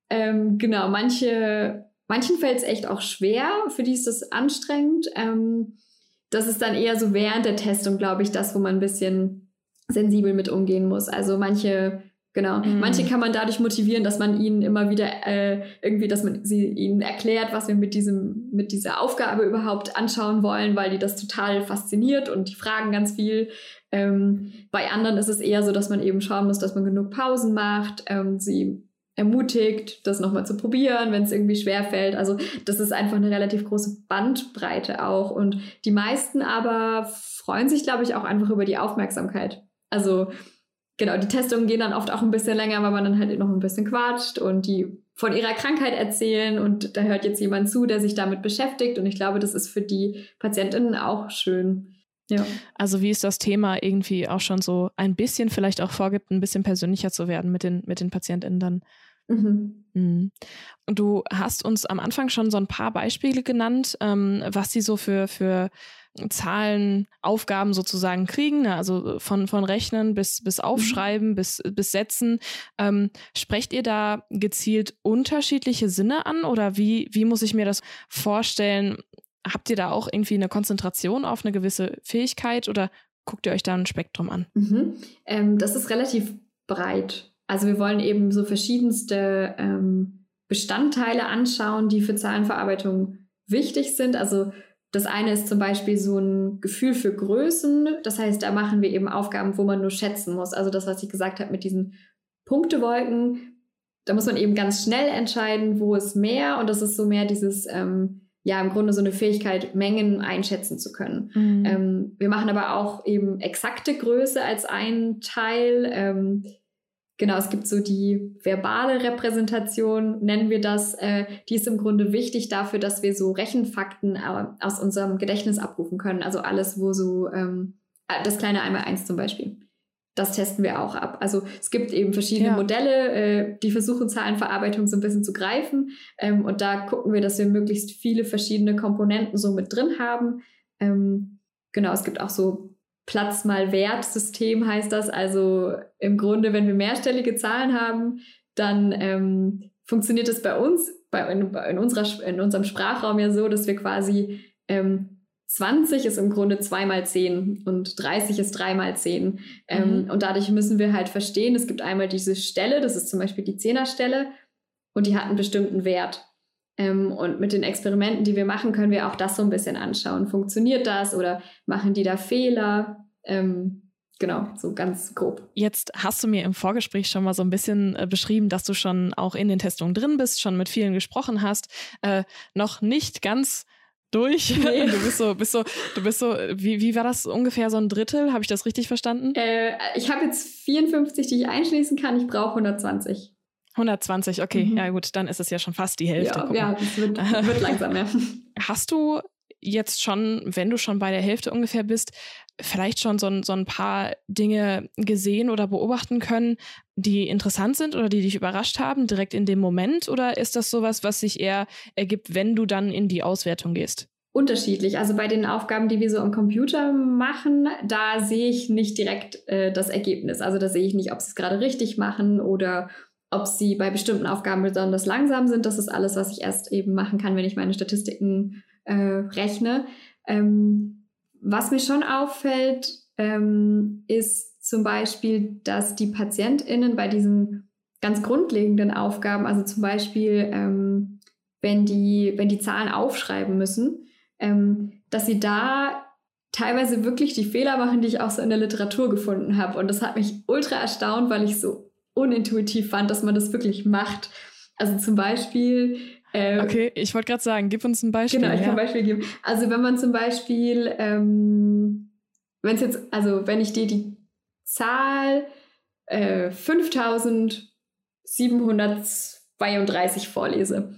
Ähm, genau, manche, manchen fällt es echt auch schwer, für die ist das anstrengend. Ähm, das ist dann eher so während der Testung, glaube ich, das, wo man ein bisschen sensibel mit umgehen muss. Also manche Genau. Mhm. Manche kann man dadurch motivieren, dass man ihnen immer wieder äh, irgendwie, dass man sie ihnen erklärt, was wir mit diesem, mit dieser Aufgabe überhaupt anschauen wollen, weil die das total fasziniert und die fragen ganz viel. Ähm, bei anderen ist es eher so, dass man eben schauen muss, dass man genug Pausen macht, ähm, sie ermutigt, das nochmal zu probieren, wenn es irgendwie schwer fällt. Also das ist einfach eine relativ große Bandbreite auch. Und die meisten aber freuen sich, glaube ich, auch einfach über die Aufmerksamkeit. Also genau, die Testungen gehen dann oft auch ein bisschen länger, weil man dann halt noch ein bisschen quatscht und die von ihrer Krankheit erzählen und da hört jetzt jemand zu, der sich damit beschäftigt und ich glaube, das ist für die Patientinnen auch schön. Ja. Also wie ist das Thema irgendwie auch schon so ein bisschen vielleicht auch vorgibt, ein bisschen persönlicher zu werden mit den, mit den PatientInnen dann? Mhm. Mhm. Du hast uns am Anfang schon so ein paar Beispiele genannt, ähm, was sie so für, für Zahlen, Aufgaben sozusagen kriegen, ne? also von, von Rechnen bis, bis mhm. Aufschreiben, mhm. bis, bis Setzen. Ähm, sprecht ihr da gezielt unterschiedliche Sinne an oder wie, wie muss ich mir das vorstellen? Habt ihr da auch irgendwie eine Konzentration auf eine gewisse Fähigkeit oder guckt ihr euch da ein Spektrum an? Mhm. Ähm, das ist relativ breit. Also wir wollen eben so verschiedenste ähm, Bestandteile anschauen, die für Zahlenverarbeitung wichtig sind. Also das eine ist zum Beispiel so ein Gefühl für Größen. Das heißt, da machen wir eben Aufgaben, wo man nur schätzen muss. Also das, was ich gesagt habe mit diesen Punktewolken, da muss man eben ganz schnell entscheiden, wo ist mehr. Und das ist so mehr dieses, ähm, ja, im Grunde so eine Fähigkeit, Mengen einschätzen zu können. Mhm. Ähm, wir machen aber auch eben exakte Größe als einen Teil. Ähm, Genau, es gibt so die verbale Repräsentation, nennen wir das. Äh, die ist im Grunde wichtig dafür, dass wir so Rechenfakten äh, aus unserem Gedächtnis abrufen können. Also alles, wo so ähm, äh, das kleine einmal eins zum Beispiel. Das testen wir auch ab. Also es gibt eben verschiedene ja. Modelle, äh, die versuchen Zahlenverarbeitung so ein bisschen zu greifen. Ähm, und da gucken wir, dass wir möglichst viele verschiedene Komponenten so mit drin haben. Ähm, genau, es gibt auch so Platz mal Wert-System heißt das. Also im Grunde, wenn wir mehrstellige Zahlen haben, dann ähm, funktioniert es bei uns, bei, in, in, unserer, in unserem Sprachraum ja so, dass wir quasi ähm, 20 ist im Grunde 2 mal 10 und 30 ist 3 mal 10. Ähm, mhm. und dadurch müssen wir halt verstehen, es gibt einmal diese Stelle, das ist zum Beispiel die Zehnerstelle, und die hat einen bestimmten Wert. Ähm, und mit den Experimenten, die wir machen, können wir auch das so ein bisschen anschauen. Funktioniert das oder machen die da Fehler? Ähm, genau, so ganz grob. Jetzt hast du mir im Vorgespräch schon mal so ein bisschen äh, beschrieben, dass du schon auch in den Testungen drin bist, schon mit vielen gesprochen hast. Äh, noch nicht ganz durch. Nee. Du bist so, bist so, du bist so, wie, wie war das ungefähr so ein Drittel? Habe ich das richtig verstanden? Äh, ich habe jetzt 54, die ich einschließen kann. Ich brauche 120. 120, okay, mhm. ja gut, dann ist es ja schon fast die Hälfte. Ja, ja es wird, wird langsam mehr. Hast du jetzt schon, wenn du schon bei der Hälfte ungefähr bist, vielleicht schon so ein, so ein paar Dinge gesehen oder beobachten können, die interessant sind oder die dich überrascht haben, direkt in dem Moment? Oder ist das sowas, was sich eher ergibt, wenn du dann in die Auswertung gehst? Unterschiedlich. Also bei den Aufgaben, die wir so am Computer machen, da sehe ich nicht direkt äh, das Ergebnis. Also da sehe ich nicht, ob sie es gerade richtig machen oder ob sie bei bestimmten Aufgaben besonders langsam sind. Das ist alles, was ich erst eben machen kann, wenn ich meine Statistiken äh, rechne. Ähm, was mir schon auffällt, ähm, ist zum Beispiel, dass die PatientInnen bei diesen ganz grundlegenden Aufgaben, also zum Beispiel, ähm, wenn, die, wenn die Zahlen aufschreiben müssen, ähm, dass sie da teilweise wirklich die Fehler machen, die ich auch so in der Literatur gefunden habe. Und das hat mich ultra erstaunt, weil ich so unintuitiv fand, dass man das wirklich macht. Also zum Beispiel. Äh, okay, ich wollte gerade sagen, gib uns ein Beispiel. Genau, ich ja. kann ein Beispiel geben. Also wenn man zum Beispiel, ähm, wenn es jetzt, also wenn ich dir die Zahl äh, 5732 vorlese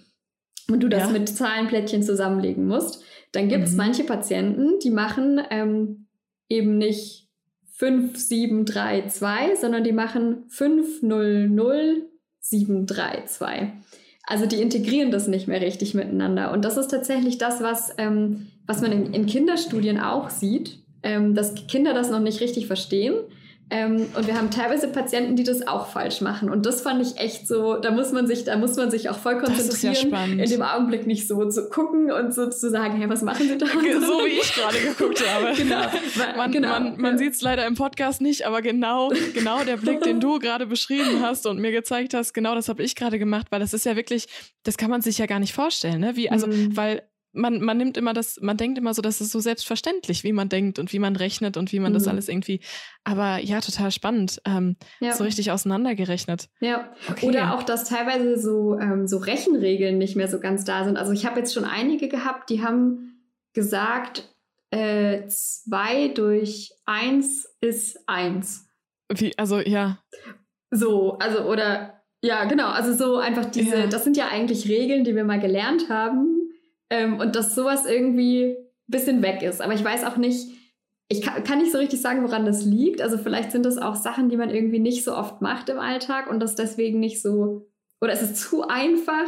und du das ja. mit Zahlenplättchen zusammenlegen musst, dann gibt es mhm. manche Patienten, die machen ähm, eben nicht 5732, sondern die machen 500732. Also die integrieren das nicht mehr richtig miteinander. Und das ist tatsächlich das, was, ähm, was man in, in Kinderstudien auch sieht, ähm, dass Kinder das noch nicht richtig verstehen ähm, und wir haben teilweise Patienten, die das auch falsch machen. Und das fand ich echt so, da muss man sich, da muss man sich auch voll konzentrieren, ja in dem Augenblick nicht so zu gucken und so zu sagen, hey, was machen Sie da? So wie ich gerade geguckt habe. genau. Man, genau. man, man sieht es leider im Podcast nicht, aber genau, genau der Blick, den du gerade beschrieben hast und mir gezeigt hast, genau das habe ich gerade gemacht, weil das ist ja wirklich, das kann man sich ja gar nicht vorstellen, ne? Wie, also, mhm. weil man, man nimmt immer das, man denkt immer so, das ist so selbstverständlich, wie man denkt und wie man rechnet und wie man mhm. das alles irgendwie. Aber ja, total spannend. Ähm, ja. So richtig auseinandergerechnet. Ja. Okay. Oder auch, dass teilweise so, ähm, so Rechenregeln nicht mehr so ganz da sind. Also ich habe jetzt schon einige gehabt, die haben gesagt, äh, zwei durch eins ist eins. Wie, also ja. So, also oder ja, genau. Also so einfach diese, ja. das sind ja eigentlich Regeln, die wir mal gelernt haben ähm, und dass sowas irgendwie ein bisschen weg ist. Aber ich weiß auch nicht, ich kann, kann, nicht so richtig sagen, woran das liegt. Also vielleicht sind das auch Sachen, die man irgendwie nicht so oft macht im Alltag und das deswegen nicht so, oder ist es zu einfach?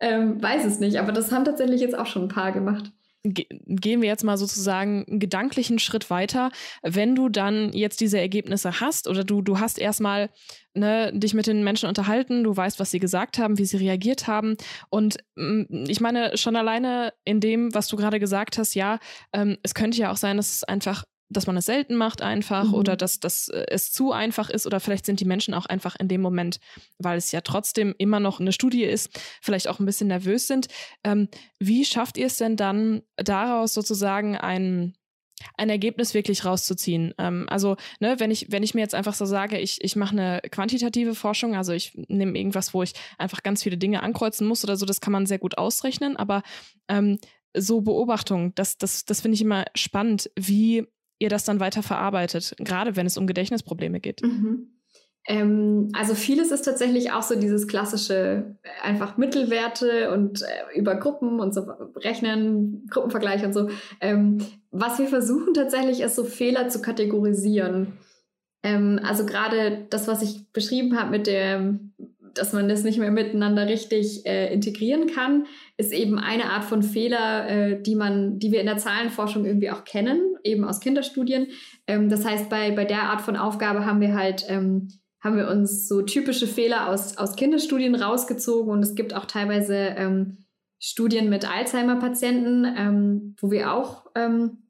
Ähm, weiß es nicht, aber das haben tatsächlich jetzt auch schon ein paar gemacht gehen wir jetzt mal sozusagen einen gedanklichen Schritt weiter. Wenn du dann jetzt diese Ergebnisse hast oder du, du hast erstmal ne, dich mit den Menschen unterhalten, du weißt, was sie gesagt haben, wie sie reagiert haben. Und mm, ich meine, schon alleine in dem, was du gerade gesagt hast, ja, ähm, es könnte ja auch sein, dass es einfach dass man es selten macht einfach mhm. oder dass, dass äh, es zu einfach ist oder vielleicht sind die Menschen auch einfach in dem Moment, weil es ja trotzdem immer noch eine Studie ist, vielleicht auch ein bisschen nervös sind. Ähm, wie schafft ihr es denn dann daraus sozusagen ein, ein Ergebnis wirklich rauszuziehen. Ähm, also, ne, wenn ich, wenn ich mir jetzt einfach so sage, ich, ich mache eine quantitative Forschung, also ich nehme irgendwas, wo ich einfach ganz viele Dinge ankreuzen muss oder so, das kann man sehr gut ausrechnen, aber ähm, so Beobachtungen, das, das, das finde ich immer spannend, wie ihr das dann weiter verarbeitet, gerade wenn es um Gedächtnisprobleme geht? Mhm. Ähm, also vieles ist tatsächlich auch so dieses klassische, äh, einfach Mittelwerte und äh, über Gruppen und so rechnen, Gruppenvergleich und so. Ähm, was wir versuchen tatsächlich ist so Fehler zu kategorisieren. Ähm, also gerade das, was ich beschrieben habe mit dem dass man das nicht mehr miteinander richtig äh, integrieren kann, ist eben eine Art von Fehler, äh, die man, die wir in der Zahlenforschung irgendwie auch kennen, eben aus Kinderstudien. Ähm, das heißt, bei, bei der Art von Aufgabe haben wir halt, ähm, haben wir uns so typische Fehler aus, aus Kinderstudien rausgezogen und es gibt auch teilweise ähm, Studien mit Alzheimer-Patienten, ähm, wo wir auch ähm,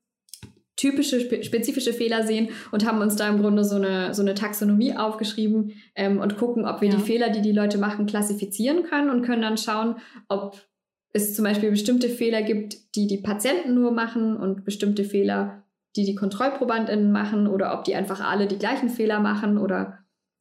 typische, spezifische Fehler sehen und haben uns da im Grunde so eine, so eine Taxonomie aufgeschrieben ähm, und gucken, ob wir ja. die Fehler, die die Leute machen, klassifizieren können und können dann schauen, ob es zum Beispiel bestimmte Fehler gibt, die die Patienten nur machen und bestimmte Fehler, die die KontrollprobandInnen machen oder ob die einfach alle die gleichen Fehler machen oder,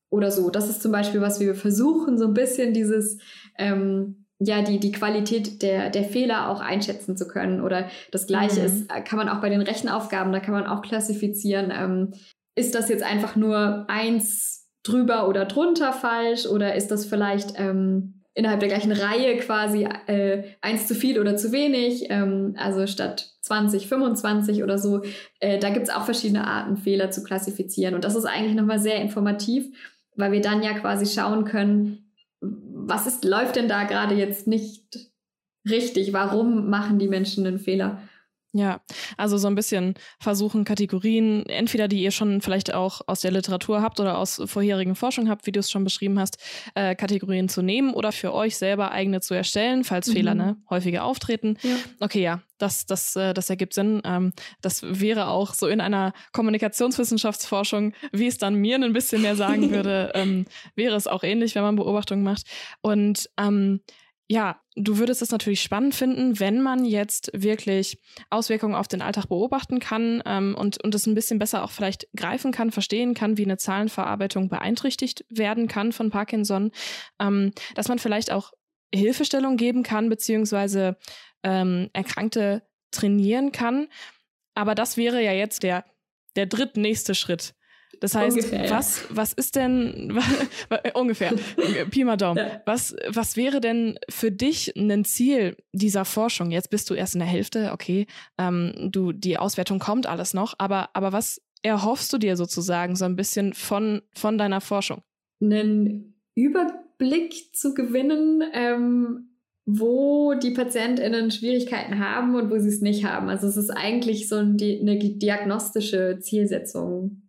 oder so. Das ist zum Beispiel, was wir versuchen, so ein bisschen dieses ähm, ja, die, die Qualität der, der Fehler auch einschätzen zu können. Oder das Gleiche mhm. ist, äh, kann man auch bei den Rechenaufgaben, da kann man auch klassifizieren. Ähm, ist das jetzt einfach nur eins drüber oder drunter falsch? Oder ist das vielleicht ähm, innerhalb der gleichen Reihe quasi äh, eins zu viel oder zu wenig? Ähm, also statt 20, 25 oder so. Äh, da gibt es auch verschiedene Arten, Fehler zu klassifizieren. Und das ist eigentlich nochmal sehr informativ, weil wir dann ja quasi schauen können, was ist, läuft denn da gerade jetzt nicht richtig? Warum machen die Menschen einen Fehler? Ja, also so ein bisschen versuchen, Kategorien, entweder die ihr schon vielleicht auch aus der Literatur habt oder aus vorherigen Forschung habt, wie du es schon beschrieben hast, äh, Kategorien zu nehmen oder für euch selber eigene zu erstellen, falls mhm. Fehler ne, häufiger auftreten. Ja. Okay, ja, das, das, äh, das ergibt Sinn. Ähm, das wäre auch so in einer Kommunikationswissenschaftsforschung, wie es dann mir ein bisschen mehr sagen würde, ähm, wäre es auch ähnlich, wenn man Beobachtungen macht. Und ähm, ja, du würdest es natürlich spannend finden, wenn man jetzt wirklich Auswirkungen auf den Alltag beobachten kann ähm, und, und es ein bisschen besser auch vielleicht greifen kann, verstehen kann, wie eine Zahlenverarbeitung beeinträchtigt werden kann von Parkinson, ähm, dass man vielleicht auch Hilfestellung geben kann, beziehungsweise ähm, Erkrankte trainieren kann. Aber das wäre ja jetzt der, der drittnächste Schritt. Das heißt, ungefähr, was, was ist denn ungefähr, Pi mal Daumen, ja. was, was wäre denn für dich ein Ziel dieser Forschung? Jetzt bist du erst in der Hälfte, okay, ähm, du, die Auswertung kommt alles noch, aber, aber was erhoffst du dir sozusagen so ein bisschen von, von deiner Forschung? Einen Überblick zu gewinnen, ähm, wo die PatientInnen Schwierigkeiten haben und wo sie es nicht haben. Also es ist eigentlich so eine diagnostische Zielsetzung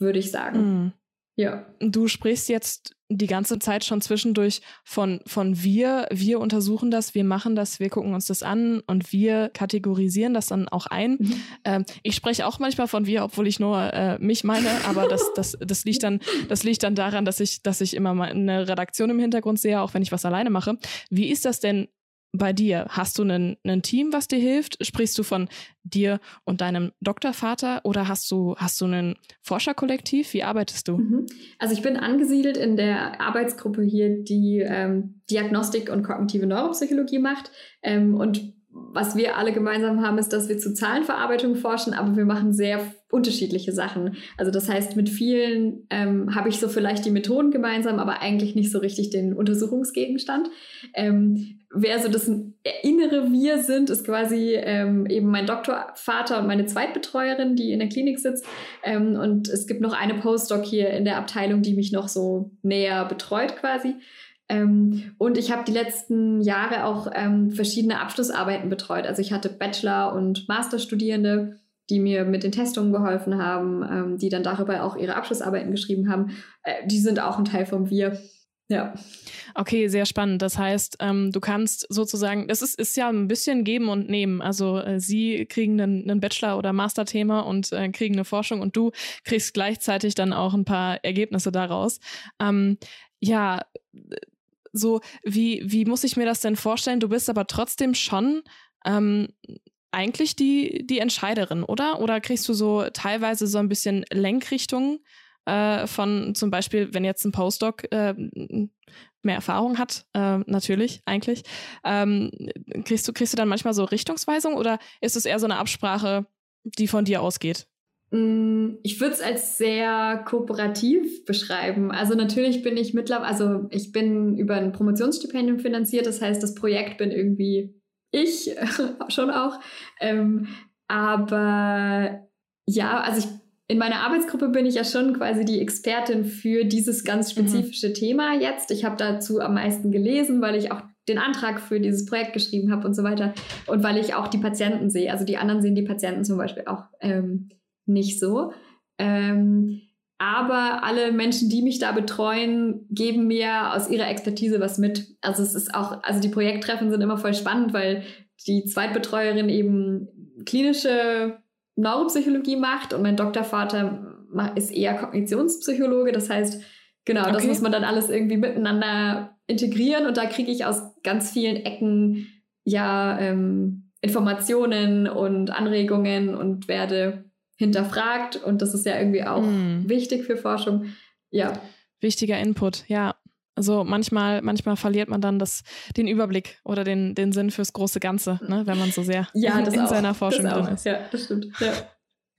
würde ich sagen. Mhm. Ja. Du sprichst jetzt die ganze Zeit schon zwischendurch von, von wir, wir untersuchen das, wir machen das, wir gucken uns das an und wir kategorisieren das dann auch ein. Mhm. Ähm, ich spreche auch manchmal von wir, obwohl ich nur äh, mich meine, aber das, das, das, liegt dann, das liegt dann daran, dass ich, dass ich immer mal eine Redaktion im Hintergrund sehe, auch wenn ich was alleine mache. Wie ist das denn bei dir? Hast du ein Team, was dir hilft? Sprichst du von dir und deinem Doktorvater oder hast du, hast du ein Forscherkollektiv? Wie arbeitest du? Mhm. Also ich bin angesiedelt in der Arbeitsgruppe hier, die ähm, Diagnostik und kognitive Neuropsychologie macht. Ähm, und was wir alle gemeinsam haben, ist, dass wir zu Zahlenverarbeitung forschen, aber wir machen sehr unterschiedliche Sachen. Also das heißt, mit vielen ähm, habe ich so vielleicht die Methoden gemeinsam, aber eigentlich nicht so richtig den Untersuchungsgegenstand. Ähm, wer so das innere Wir sind, ist quasi ähm, eben mein Doktorvater und meine Zweitbetreuerin, die in der Klinik sitzt. Ähm, und es gibt noch eine Postdoc hier in der Abteilung, die mich noch so näher betreut quasi. Ähm, und ich habe die letzten Jahre auch ähm, verschiedene Abschlussarbeiten betreut. Also ich hatte Bachelor- und Masterstudierende, die mir mit den Testungen geholfen haben, ähm, die dann darüber auch ihre Abschlussarbeiten geschrieben haben. Äh, die sind auch ein Teil von Wir. Ja. Okay, sehr spannend. Das heißt, ähm, du kannst sozusagen, das ist, ist ja ein bisschen geben und nehmen. Also äh, sie kriegen einen Bachelor- oder Masterthema und äh, kriegen eine Forschung und du kriegst gleichzeitig dann auch ein paar Ergebnisse daraus. Ähm, ja, so, wie, wie muss ich mir das denn vorstellen? Du bist aber trotzdem schon ähm, eigentlich die, die Entscheiderin, oder? Oder kriegst du so teilweise so ein bisschen Lenkrichtung äh, von zum Beispiel, wenn jetzt ein Postdoc äh, mehr Erfahrung hat, äh, natürlich, eigentlich, ähm, kriegst, du, kriegst du dann manchmal so Richtungsweisung oder ist es eher so eine Absprache, die von dir ausgeht? Mm, ich würde es als sehr kooperativ beschreiben. Also natürlich bin ich mittlerweile, also ich bin über ein Promotionsstipendium finanziert, das heißt, das Projekt bin irgendwie ich schon auch. Ähm, aber ja, also ich, in meiner Arbeitsgruppe bin ich ja schon quasi die Expertin für dieses ganz mhm. spezifische mhm. Thema jetzt. Ich habe dazu am meisten gelesen, weil ich auch den Antrag für dieses Projekt geschrieben habe und so weiter. Und weil ich auch die Patienten sehe. Also die anderen sehen die Patienten zum Beispiel auch. Ähm, nicht so. Ähm, aber alle Menschen, die mich da betreuen, geben mir aus ihrer Expertise was mit. Also es ist auch, also die Projekttreffen sind immer voll spannend, weil die Zweitbetreuerin eben klinische Neuropsychologie macht und mein Doktorvater ist eher Kognitionspsychologe. Das heißt, genau, okay. das muss man dann alles irgendwie miteinander integrieren und da kriege ich aus ganz vielen Ecken ja ähm, Informationen und Anregungen und werde hinterfragt und das ist ja irgendwie auch mm. wichtig für Forschung. Ja. Wichtiger Input, ja. Also manchmal, manchmal verliert man dann das, den Überblick oder den, den Sinn fürs große Ganze, ne, wenn man so sehr ja, in, in seiner Forschung drin ist. Ja, das stimmt. Ja.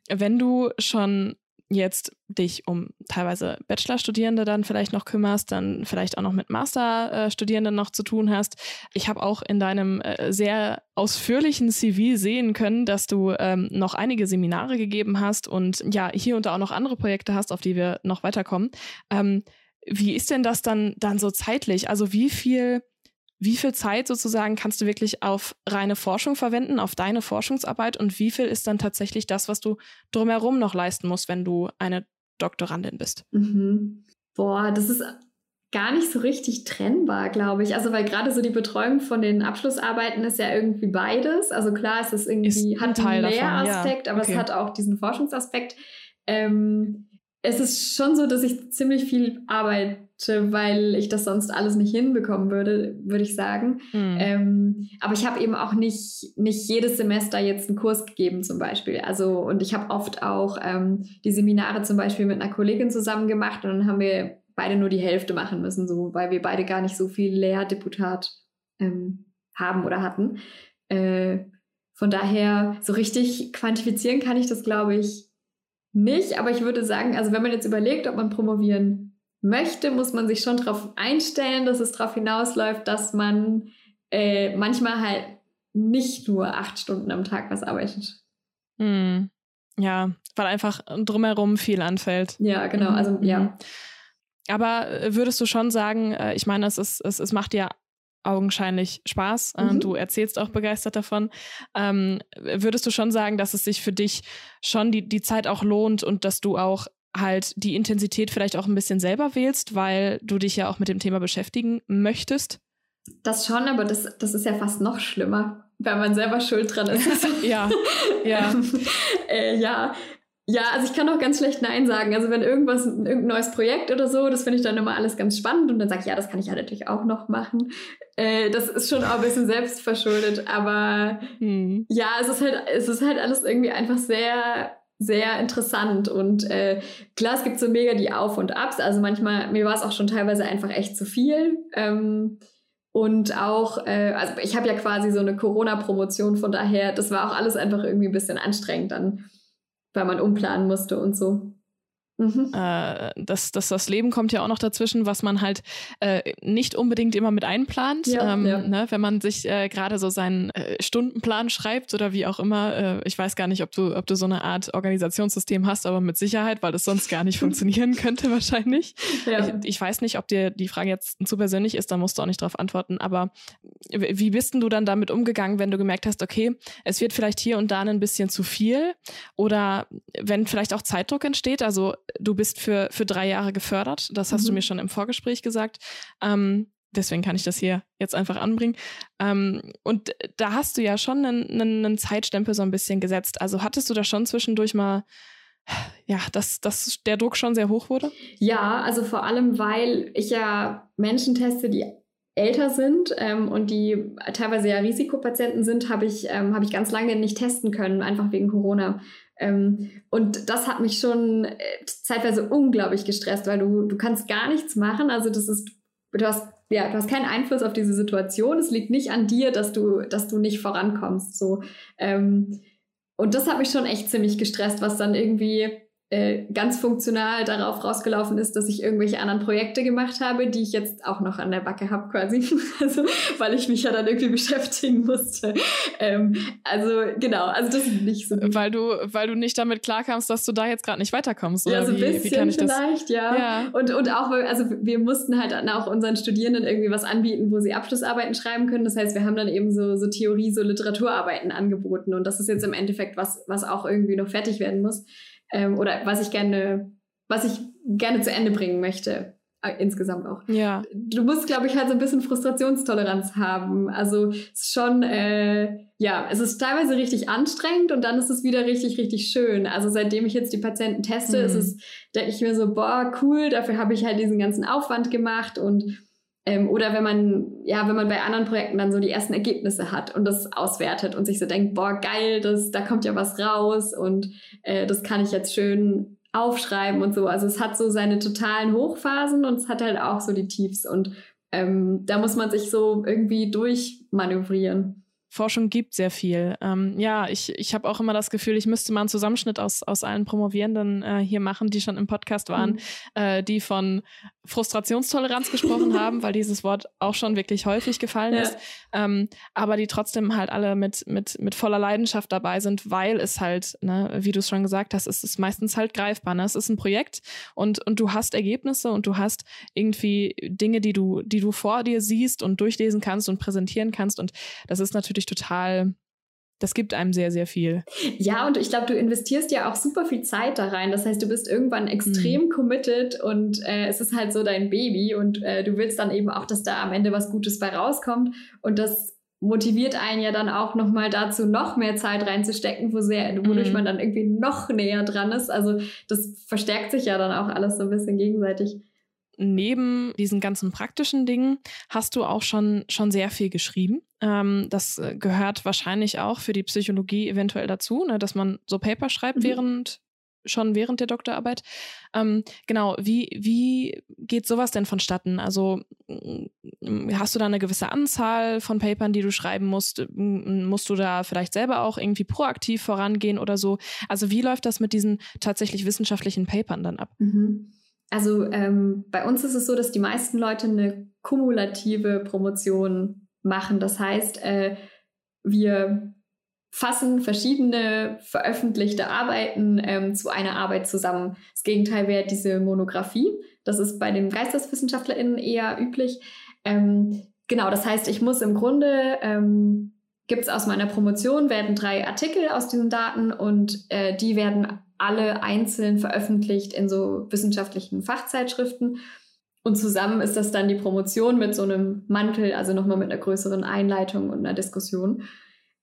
Wenn du schon jetzt dich um teilweise Bachelorstudierende dann vielleicht noch kümmerst, dann vielleicht auch noch mit Masterstudierenden noch zu tun hast. Ich habe auch in deinem äh, sehr ausführlichen CV sehen können, dass du ähm, noch einige Seminare gegeben hast und ja, hier und da auch noch andere Projekte hast, auf die wir noch weiterkommen. Ähm, wie ist denn das dann, dann so zeitlich? Also wie viel wie viel Zeit sozusagen kannst du wirklich auf reine Forschung verwenden, auf deine Forschungsarbeit und wie viel ist dann tatsächlich das, was du drumherum noch leisten musst, wenn du eine Doktorandin bist? Mhm. Boah, das ist gar nicht so richtig trennbar, glaube ich. Also weil gerade so die Betreuung von den Abschlussarbeiten ist ja irgendwie beides. Also klar, es ist irgendwie ist hat einen Lehraspekt, ja. aber okay. es hat auch diesen Forschungsaspekt. Ähm, es ist schon so, dass ich ziemlich viel arbeite, weil ich das sonst alles nicht hinbekommen würde, würde ich sagen. Mhm. Ähm, aber ich habe eben auch nicht, nicht jedes Semester jetzt einen Kurs gegeben zum Beispiel. Also, und ich habe oft auch ähm, die Seminare zum Beispiel mit einer Kollegin zusammen gemacht und dann haben wir beide nur die Hälfte machen müssen, so, weil wir beide gar nicht so viel Lehrdeputat ähm, haben oder hatten. Äh, von daher, so richtig quantifizieren kann ich das, glaube ich, nicht, aber ich würde sagen, also wenn man jetzt überlegt, ob man promovieren möchte, muss man sich schon darauf einstellen, dass es darauf hinausläuft, dass man äh, manchmal halt nicht nur acht Stunden am Tag was arbeitet. Hm. Ja, weil einfach drumherum viel anfällt. Ja, genau. Also ja. Mhm. Aber äh, würdest du schon sagen, äh, ich meine, es, ist, es, es macht ja augenscheinlich Spaß. Äh, mhm. Du erzählst auch begeistert davon. Ähm, würdest du schon sagen, dass es sich für dich schon die, die Zeit auch lohnt und dass du auch halt die Intensität vielleicht auch ein bisschen selber wählst, weil du dich ja auch mit dem Thema beschäftigen möchtest? Das schon, aber das, das ist ja fast noch schlimmer, weil man selber schuld dran ist. ja, ja. äh, ja, ja, also ich kann auch ganz schlecht Nein sagen. Also wenn irgendwas, irgendein neues Projekt oder so, das finde ich dann immer alles ganz spannend und dann sage ich, ja, das kann ich ja natürlich auch noch machen. Äh, das ist schon auch ein bisschen selbstverschuldet, aber hm. ja, es ist halt, es ist halt alles irgendwie einfach sehr, sehr interessant und äh, klar, es gibt so mega die Auf und Abs. Also manchmal, mir war es auch schon teilweise einfach echt zu viel. Ähm, und auch, äh, also ich habe ja quasi so eine Corona-Promotion, von daher, das war auch alles einfach irgendwie ein bisschen anstrengend dann weil man umplanen musste und so. Mhm. Äh, das, das, das Leben kommt ja auch noch dazwischen, was man halt äh, nicht unbedingt immer mit einplant. Ja, ähm, ja. Ne, wenn man sich äh, gerade so seinen äh, Stundenplan schreibt oder wie auch immer. Äh, ich weiß gar nicht, ob du, ob du so eine Art Organisationssystem hast, aber mit Sicherheit, weil das sonst gar nicht funktionieren könnte wahrscheinlich. Ja. Ich, ich, weiß nicht, ob dir die Frage jetzt zu persönlich ist, da musst du auch nicht drauf antworten. Aber wie bist denn du dann damit umgegangen, wenn du gemerkt hast, okay, es wird vielleicht hier und da ein bisschen zu viel oder wenn vielleicht auch Zeitdruck entsteht, also du bist für, für drei Jahre gefördert. Das hast mhm. du mir schon im Vorgespräch gesagt. Ähm, deswegen kann ich das hier jetzt einfach anbringen. Ähm, und da hast du ja schon einen, einen, einen, Zeitstempel so ein bisschen gesetzt. Also hattest du da schon zwischendurch mal, ja, dass, dass der Druck schon sehr hoch wurde? Ja, also vor allem, weil ich ja Menschen teste, die älter sind ähm, und die teilweise ja Risikopatienten sind, habe ich, ähm, hab ich ganz lange nicht testen können, einfach wegen Corona. Ähm, und das hat mich schon äh, zeitweise unglaublich gestresst, weil du, du kannst gar nichts machen. Also das ist, du hast, ja, du hast keinen Einfluss auf diese Situation. Es liegt nicht an dir, dass du, dass du nicht vorankommst. So. Ähm, und das hat mich schon echt ziemlich gestresst, was dann irgendwie äh, ganz funktional darauf rausgelaufen ist, dass ich irgendwelche anderen Projekte gemacht habe, die ich jetzt auch noch an der Backe habe quasi, also, weil ich mich ja dann irgendwie beschäftigen musste. Ähm, also genau, also das ist nicht so. Gut. Weil du, weil du nicht damit klarkamst, dass du da jetzt gerade nicht weiterkommst. Oder ja, so ein bisschen wie kann ich vielleicht, das? ja. ja. Und, und auch, also wir mussten halt dann auch unseren Studierenden irgendwie was anbieten, wo sie Abschlussarbeiten schreiben können. Das heißt, wir haben dann eben so, so Theorie, so Literaturarbeiten angeboten. Und das ist jetzt im Endeffekt was, was auch irgendwie noch fertig werden muss ähm, oder was ich gerne, was ich gerne zu Ende bringen möchte. Äh, insgesamt auch. Ja. Du musst, glaube ich, halt so ein bisschen Frustrationstoleranz haben. Also es ist schon, äh, ja, es ist teilweise richtig anstrengend und dann ist es wieder richtig, richtig schön. Also seitdem ich jetzt die Patienten teste, mhm. ist es, denke ich mir so, boah, cool, dafür habe ich halt diesen ganzen Aufwand gemacht und ähm, oder wenn man, ja, wenn man bei anderen Projekten dann so die ersten Ergebnisse hat und das auswertet und sich so denkt, boah, geil, das, da kommt ja was raus und äh, das kann ich jetzt schön aufschreiben und so. Also es hat so seine totalen Hochphasen und es hat halt auch so die Tiefs und ähm, da muss man sich so irgendwie durchmanövrieren. Forschung gibt sehr viel. Ähm, ja, ich, ich habe auch immer das Gefühl, ich müsste mal einen Zusammenschnitt aus, aus allen Promovierenden äh, hier machen, die schon im Podcast waren, mhm. äh, die von Frustrationstoleranz gesprochen haben, weil dieses Wort auch schon wirklich häufig gefallen ja. ist, ähm, aber die trotzdem halt alle mit, mit, mit voller Leidenschaft dabei sind, weil es halt, ne, wie du es schon gesagt hast, es ist meistens halt greifbar. Ne? Es ist ein Projekt und, und du hast Ergebnisse und du hast irgendwie Dinge, die du, die du vor dir siehst und durchlesen kannst und präsentieren kannst. Und das ist natürlich wirklich total das gibt einem sehr, sehr viel. Ja, und ich glaube, du investierst ja auch super viel Zeit da rein. Das heißt, du bist irgendwann extrem mhm. committed und äh, es ist halt so dein Baby und äh, du willst dann eben auch, dass da am Ende was Gutes bei rauskommt. Und das motiviert einen ja dann auch nochmal dazu, noch mehr Zeit reinzustecken, wo sehr, wodurch mhm. man dann irgendwie noch näher dran ist. Also das verstärkt sich ja dann auch alles so ein bisschen gegenseitig neben diesen ganzen praktischen Dingen hast du auch schon, schon sehr viel geschrieben. Ähm, das äh, gehört wahrscheinlich auch für die Psychologie eventuell dazu, ne, dass man so Paper schreibt mhm. während schon während der Doktorarbeit. Ähm, genau, wie, wie geht sowas denn vonstatten? Also mm, hast du da eine gewisse Anzahl von Papern, die du schreiben musst? Musst du da vielleicht selber auch irgendwie proaktiv vorangehen oder so? Also wie läuft das mit diesen tatsächlich wissenschaftlichen Papern dann ab? Mhm. Also ähm, bei uns ist es so, dass die meisten Leute eine kumulative Promotion machen. Das heißt, äh, wir fassen verschiedene veröffentlichte Arbeiten ähm, zu einer Arbeit zusammen. Das Gegenteil wäre diese Monographie. Das ist bei den GeisteswissenschaftlerInnen eher üblich. Ähm, genau, das heißt, ich muss im Grunde, ähm, gibt es aus meiner Promotion, werden drei Artikel aus diesen Daten und äh, die werden alle einzeln veröffentlicht in so wissenschaftlichen Fachzeitschriften. Und zusammen ist das dann die Promotion mit so einem Mantel, also nochmal mit einer größeren Einleitung und einer Diskussion.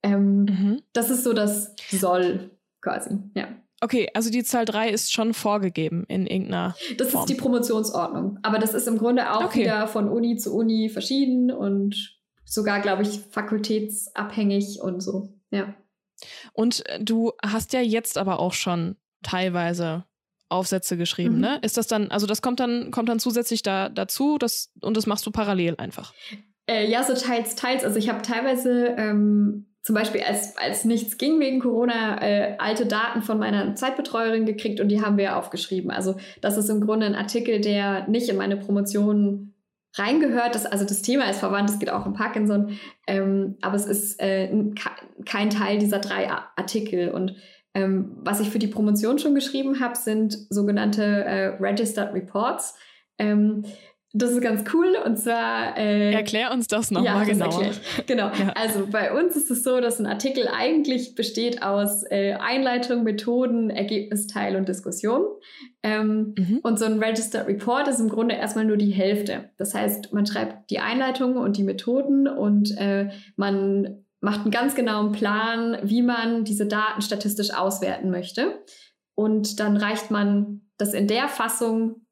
Ähm, mhm. Das ist so das Soll quasi, ja. Okay, also die Zahl 3 ist schon vorgegeben in irgendeiner. Das Form. ist die Promotionsordnung. Aber das ist im Grunde auch okay. wieder von Uni zu Uni verschieden und sogar, glaube ich, fakultätsabhängig und so. Ja. Und äh, du hast ja jetzt aber auch schon teilweise Aufsätze geschrieben, mhm. ne? Ist das dann, also das kommt dann, kommt dann zusätzlich da dazu, das, und das machst du parallel einfach? Äh, ja, so teils, teils. Also ich habe teilweise ähm, zum Beispiel, als, als nichts ging wegen Corona, äh, alte Daten von meiner Zeitbetreuerin gekriegt und die haben wir aufgeschrieben. Also das ist im Grunde ein Artikel, der nicht in meine Promotion reingehört. Das, also das Thema ist verwandt, es geht auch um Parkinson, ähm, aber es ist äh, kein Teil dieser drei Artikel. Und ähm, was ich für die Promotion schon geschrieben habe, sind sogenannte äh, Registered Reports. Ähm, das ist ganz cool und zwar. Äh, Erklär uns das nochmal ja, genauer. Genau. Ja. Also bei uns ist es so, dass ein Artikel eigentlich besteht aus äh, Einleitung, Methoden, Ergebnisteil und Diskussion. Ähm, mhm. Und so ein Registered Report ist im Grunde erstmal nur die Hälfte. Das heißt, man schreibt die Einleitung und die Methoden und äh, man macht einen ganz genauen Plan, wie man diese Daten statistisch auswerten möchte. Und dann reicht man das in der Fassung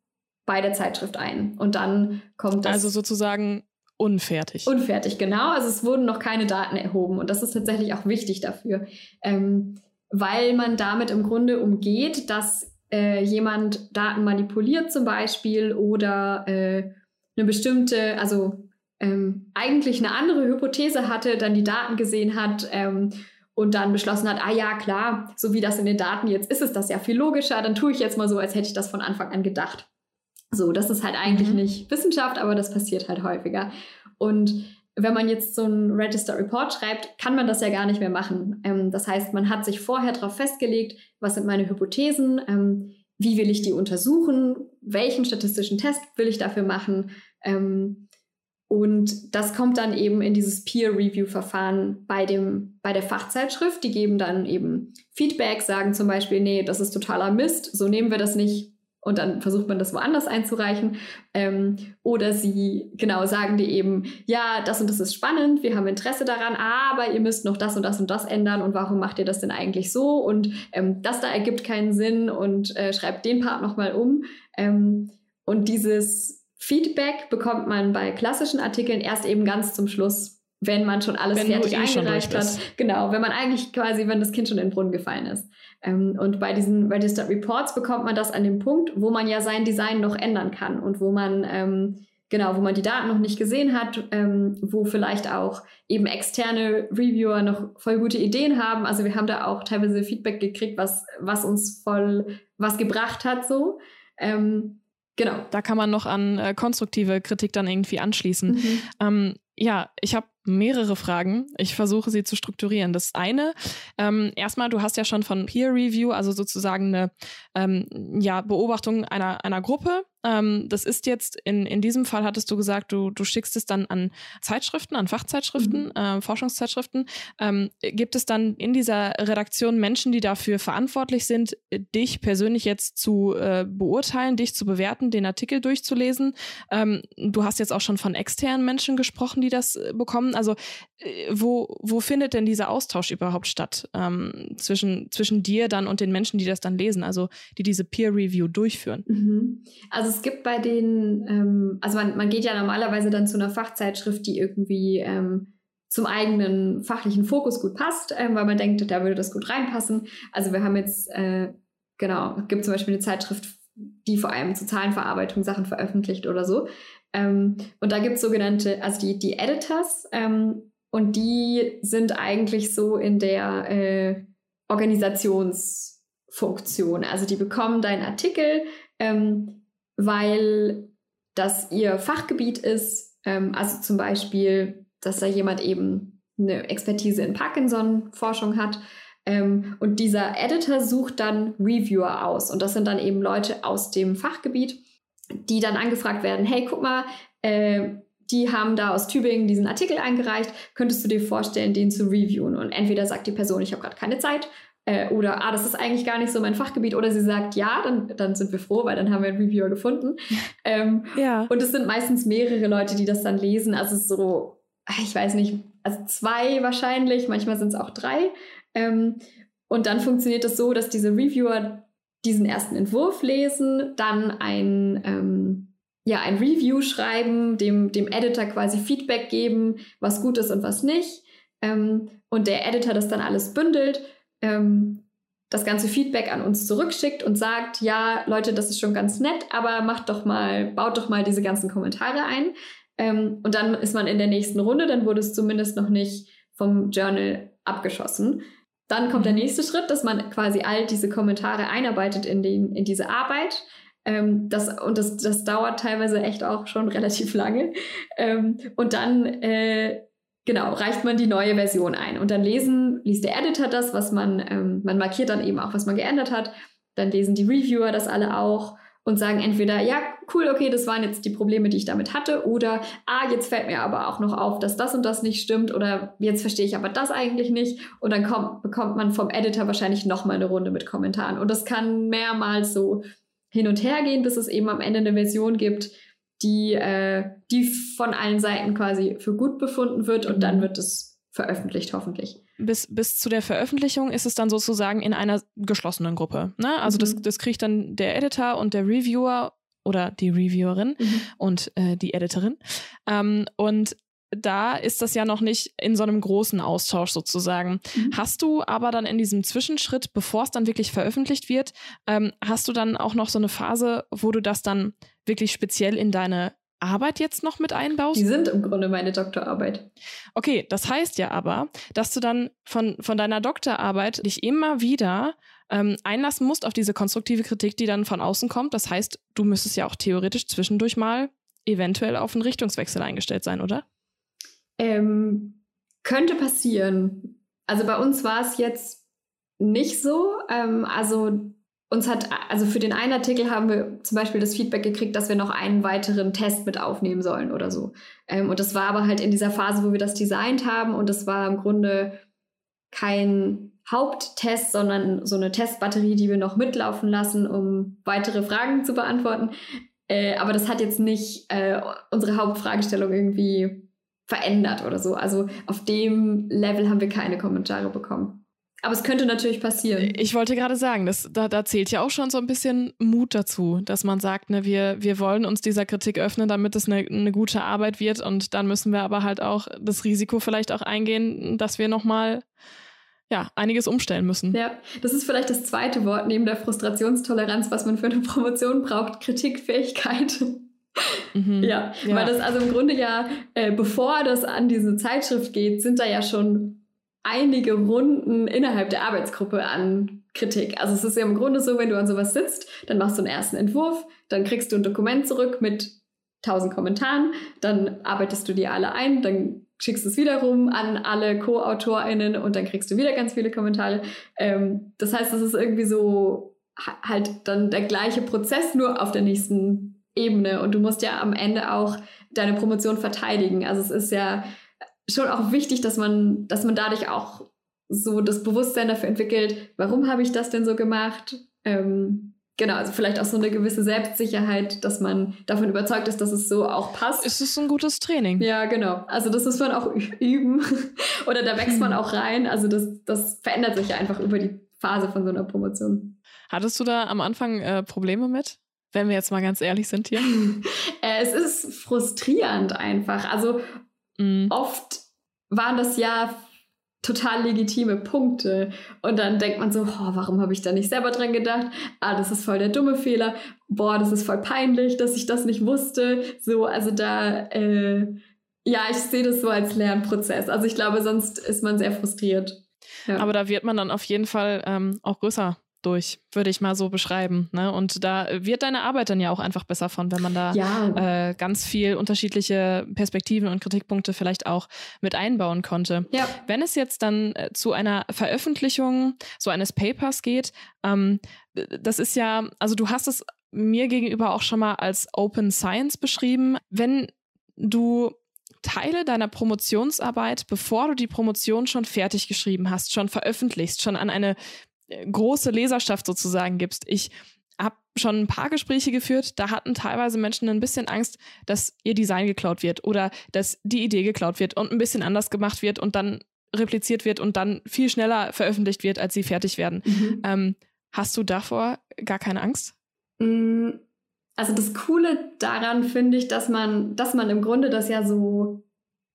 bei der Zeitschrift ein. Und dann kommt das. Also sozusagen unfertig. Unfertig, genau. Also es wurden noch keine Daten erhoben. Und das ist tatsächlich auch wichtig dafür. Ähm, weil man damit im Grunde umgeht, dass äh, jemand Daten manipuliert zum Beispiel oder äh, eine bestimmte, also ähm, eigentlich eine andere Hypothese hatte, dann die Daten gesehen hat ähm, und dann beschlossen hat, ah ja, klar, so wie das in den Daten jetzt ist, ist das ja viel logischer, dann tue ich jetzt mal so, als hätte ich das von Anfang an gedacht. So, das ist halt eigentlich mhm. nicht Wissenschaft, aber das passiert halt häufiger. Und wenn man jetzt so einen Register Report schreibt, kann man das ja gar nicht mehr machen. Ähm, das heißt, man hat sich vorher darauf festgelegt, was sind meine Hypothesen, ähm, wie will ich die untersuchen, welchen statistischen Test will ich dafür machen. Ähm, und das kommt dann eben in dieses Peer-Review-Verfahren bei, bei der Fachzeitschrift. Die geben dann eben Feedback, sagen zum Beispiel, nee, das ist totaler Mist, so nehmen wir das nicht und dann versucht man das woanders einzureichen. Ähm, oder sie genau sagen dir eben, ja, das und das ist spannend, wir haben Interesse daran, aber ihr müsst noch das und das und das ändern und warum macht ihr das denn eigentlich so? Und ähm, das da ergibt keinen Sinn und äh, schreibt den Part nochmal um. Ähm, und dieses Feedback bekommt man bei klassischen Artikeln erst eben ganz zum Schluss, wenn man schon alles wenn fertig eh eingereicht hat. Genau, wenn man eigentlich quasi, wenn das Kind schon in den Brunnen gefallen ist. Ähm, und bei diesen Registered Reports bekommt man das an dem Punkt, wo man ja sein Design noch ändern kann und wo man ähm, genau, wo man die Daten noch nicht gesehen hat, ähm, wo vielleicht auch eben externe Reviewer noch voll gute Ideen haben. Also wir haben da auch teilweise Feedback gekriegt, was, was uns voll was gebracht hat so. Ähm, genau. Da kann man noch an äh, konstruktive Kritik dann irgendwie anschließen. Mhm. Ähm, ja, ich habe mehrere Fragen. Ich versuche sie zu strukturieren. Das eine, ähm, erstmal, du hast ja schon von Peer Review, also sozusagen eine ähm, ja, Beobachtung einer, einer Gruppe. Ähm, das ist jetzt, in, in diesem Fall hattest du gesagt, du, du schickst es dann an Zeitschriften, an Fachzeitschriften, mhm. äh, Forschungszeitschriften. Ähm, gibt es dann in dieser Redaktion Menschen, die dafür verantwortlich sind, dich persönlich jetzt zu äh, beurteilen, dich zu bewerten, den Artikel durchzulesen? Ähm, du hast jetzt auch schon von externen Menschen gesprochen, die das äh, bekommen. Also äh, wo, wo findet denn dieser Austausch überhaupt statt ähm, zwischen, zwischen dir dann und den Menschen, die das dann lesen, also die diese Peer Review durchführen? Mhm. Also es gibt bei den, ähm, also man, man geht ja normalerweise dann zu einer Fachzeitschrift, die irgendwie ähm, zum eigenen fachlichen Fokus gut passt, ähm, weil man denkt, da würde das gut reinpassen. Also wir haben jetzt, äh, genau, es gibt zum Beispiel eine Zeitschrift, die vor allem zur Zahlenverarbeitung Sachen veröffentlicht oder so. Ähm, und da gibt es sogenannte, also die, die Editors, ähm, und die sind eigentlich so in der äh, Organisationsfunktion. Also die bekommen deinen Artikel, ähm, weil das ihr Fachgebiet ist. Ähm, also zum Beispiel, dass da jemand eben eine Expertise in Parkinson-Forschung hat. Ähm, und dieser Editor sucht dann Reviewer aus. Und das sind dann eben Leute aus dem Fachgebiet die dann angefragt werden, hey, guck mal, äh, die haben da aus Tübingen diesen Artikel eingereicht, könntest du dir vorstellen, den zu reviewen? Und entweder sagt die Person, ich habe gerade keine Zeit, äh, oder, ah, das ist eigentlich gar nicht so mein Fachgebiet, oder sie sagt, ja, dann, dann sind wir froh, weil dann haben wir einen Reviewer gefunden. Ähm, ja. Und es sind meistens mehrere Leute, die das dann lesen, also so, ich weiß nicht, also zwei wahrscheinlich, manchmal sind es auch drei. Ähm, und dann funktioniert das so, dass diese Reviewer diesen ersten Entwurf lesen, dann ein, ähm, ja, ein Review schreiben, dem, dem Editor quasi Feedback geben, was gut ist und was nicht. Ähm, und der Editor das dann alles bündelt, ähm, das ganze Feedback an uns zurückschickt und sagt, ja, Leute, das ist schon ganz nett, aber macht doch mal, baut doch mal diese ganzen Kommentare ein. Ähm, und dann ist man in der nächsten Runde, dann wurde es zumindest noch nicht vom Journal abgeschossen. Dann kommt der mhm. nächste Schritt, dass man quasi all diese Kommentare einarbeitet in, den, in diese Arbeit. Ähm, das, und das, das dauert teilweise echt auch schon relativ lange. Ähm, und dann, äh, genau, reicht man die neue Version ein. Und dann lesen, liest der Editor das, was man, ähm, man markiert dann eben auch, was man geändert hat. Dann lesen die Reviewer das alle auch und sagen entweder, ja, cool, okay, das waren jetzt die Probleme, die ich damit hatte, oder, ah, jetzt fällt mir aber auch noch auf, dass das und das nicht stimmt, oder jetzt verstehe ich aber das eigentlich nicht. Und dann kommt, bekommt man vom Editor wahrscheinlich nochmal eine Runde mit Kommentaren. Und das kann mehrmals so hin und her gehen, bis es eben am Ende eine Version gibt, die, äh, die von allen Seiten quasi für gut befunden wird und dann mhm. wird es veröffentlicht, hoffentlich bis, bis zu der Veröffentlichung ist es dann sozusagen in einer geschlossenen Gruppe. Ne? Also mhm. das, das kriegt dann der Editor und der Reviewer oder die Reviewerin mhm. und äh, die Editorin. Ähm, und da ist das ja noch nicht in so einem großen Austausch sozusagen. Mhm. Hast du aber dann in diesem Zwischenschritt, bevor es dann wirklich veröffentlicht wird, ähm, hast du dann auch noch so eine Phase, wo du das dann wirklich speziell in deine Arbeit jetzt noch mit einbaust? Die sind im Grunde meine Doktorarbeit. Okay, das heißt ja aber, dass du dann von, von deiner Doktorarbeit dich immer wieder ähm, einlassen musst auf diese konstruktive Kritik, die dann von außen kommt. Das heißt, du müsstest ja auch theoretisch zwischendurch mal eventuell auf einen Richtungswechsel eingestellt sein, oder? Ähm, könnte passieren. Also bei uns war es jetzt nicht so. Ähm, also uns hat, also für den einen Artikel haben wir zum Beispiel das Feedback gekriegt, dass wir noch einen weiteren Test mit aufnehmen sollen oder so. Ähm, und das war aber halt in dieser Phase, wo wir das designt haben und das war im Grunde kein Haupttest, sondern so eine Testbatterie, die wir noch mitlaufen lassen, um weitere Fragen zu beantworten. Äh, aber das hat jetzt nicht äh, unsere Hauptfragestellung irgendwie verändert oder so. Also auf dem Level haben wir keine Kommentare bekommen. Aber es könnte natürlich passieren. Ich wollte gerade sagen, das, da, da zählt ja auch schon so ein bisschen Mut dazu, dass man sagt, ne, wir, wir wollen uns dieser Kritik öffnen, damit es eine, eine gute Arbeit wird. Und dann müssen wir aber halt auch das Risiko vielleicht auch eingehen, dass wir nochmal ja, einiges umstellen müssen. Ja, das ist vielleicht das zweite Wort neben der Frustrationstoleranz, was man für eine Promotion braucht, Kritikfähigkeit. Mhm. Ja, ja, weil das also im Grunde ja, äh, bevor das an diese Zeitschrift geht, sind da ja schon einige Runden innerhalb der Arbeitsgruppe an Kritik. Also es ist ja im Grunde so, wenn du an sowas sitzt, dann machst du einen ersten Entwurf, dann kriegst du ein Dokument zurück mit tausend Kommentaren, dann arbeitest du die alle ein, dann schickst du es wiederum an alle Co-AutorInnen und dann kriegst du wieder ganz viele Kommentare. Ähm, das heißt, es ist irgendwie so halt dann der gleiche Prozess, nur auf der nächsten Ebene. Und du musst ja am Ende auch deine Promotion verteidigen. Also es ist ja schon auch wichtig, dass man, dass man dadurch auch so das Bewusstsein dafür entwickelt, warum habe ich das denn so gemacht? Ähm, genau, also vielleicht auch so eine gewisse Selbstsicherheit, dass man davon überzeugt ist, dass es so auch passt. Es ist ein gutes Training. Ja, genau. Also das muss man auch üben oder da wächst man auch rein. Also das, das verändert sich ja einfach über die Phase von so einer Promotion. Hattest du da am Anfang äh, Probleme mit? Wenn wir jetzt mal ganz ehrlich sind hier. äh, es ist frustrierend einfach. Also mhm. oft waren das ja total legitime Punkte. Und dann denkt man so, oh, warum habe ich da nicht selber dran gedacht? Ah, das ist voll der dumme Fehler. Boah, das ist voll peinlich, dass ich das nicht wusste. So, also da, äh, ja, ich sehe das so als Lernprozess. Also ich glaube, sonst ist man sehr frustriert. Ja. Aber da wird man dann auf jeden Fall ähm, auch größer durch, würde ich mal so beschreiben. Ne? Und da wird deine Arbeit dann ja auch einfach besser von, wenn man da ja. äh, ganz viel unterschiedliche Perspektiven und Kritikpunkte vielleicht auch mit einbauen konnte. Ja. Wenn es jetzt dann äh, zu einer Veröffentlichung so eines Papers geht, ähm, das ist ja, also du hast es mir gegenüber auch schon mal als Open Science beschrieben. Wenn du Teile deiner Promotionsarbeit, bevor du die Promotion schon fertig geschrieben hast, schon veröffentlichst, schon an eine große Leserschaft sozusagen gibst. Ich habe schon ein paar Gespräche geführt, da hatten teilweise Menschen ein bisschen Angst, dass ihr Design geklaut wird oder dass die Idee geklaut wird und ein bisschen anders gemacht wird und dann repliziert wird und dann viel schneller veröffentlicht wird, als sie fertig werden. Mhm. Ähm, hast du davor gar keine Angst? Mm, also das Coole daran finde ich, dass man, dass man im Grunde das ja so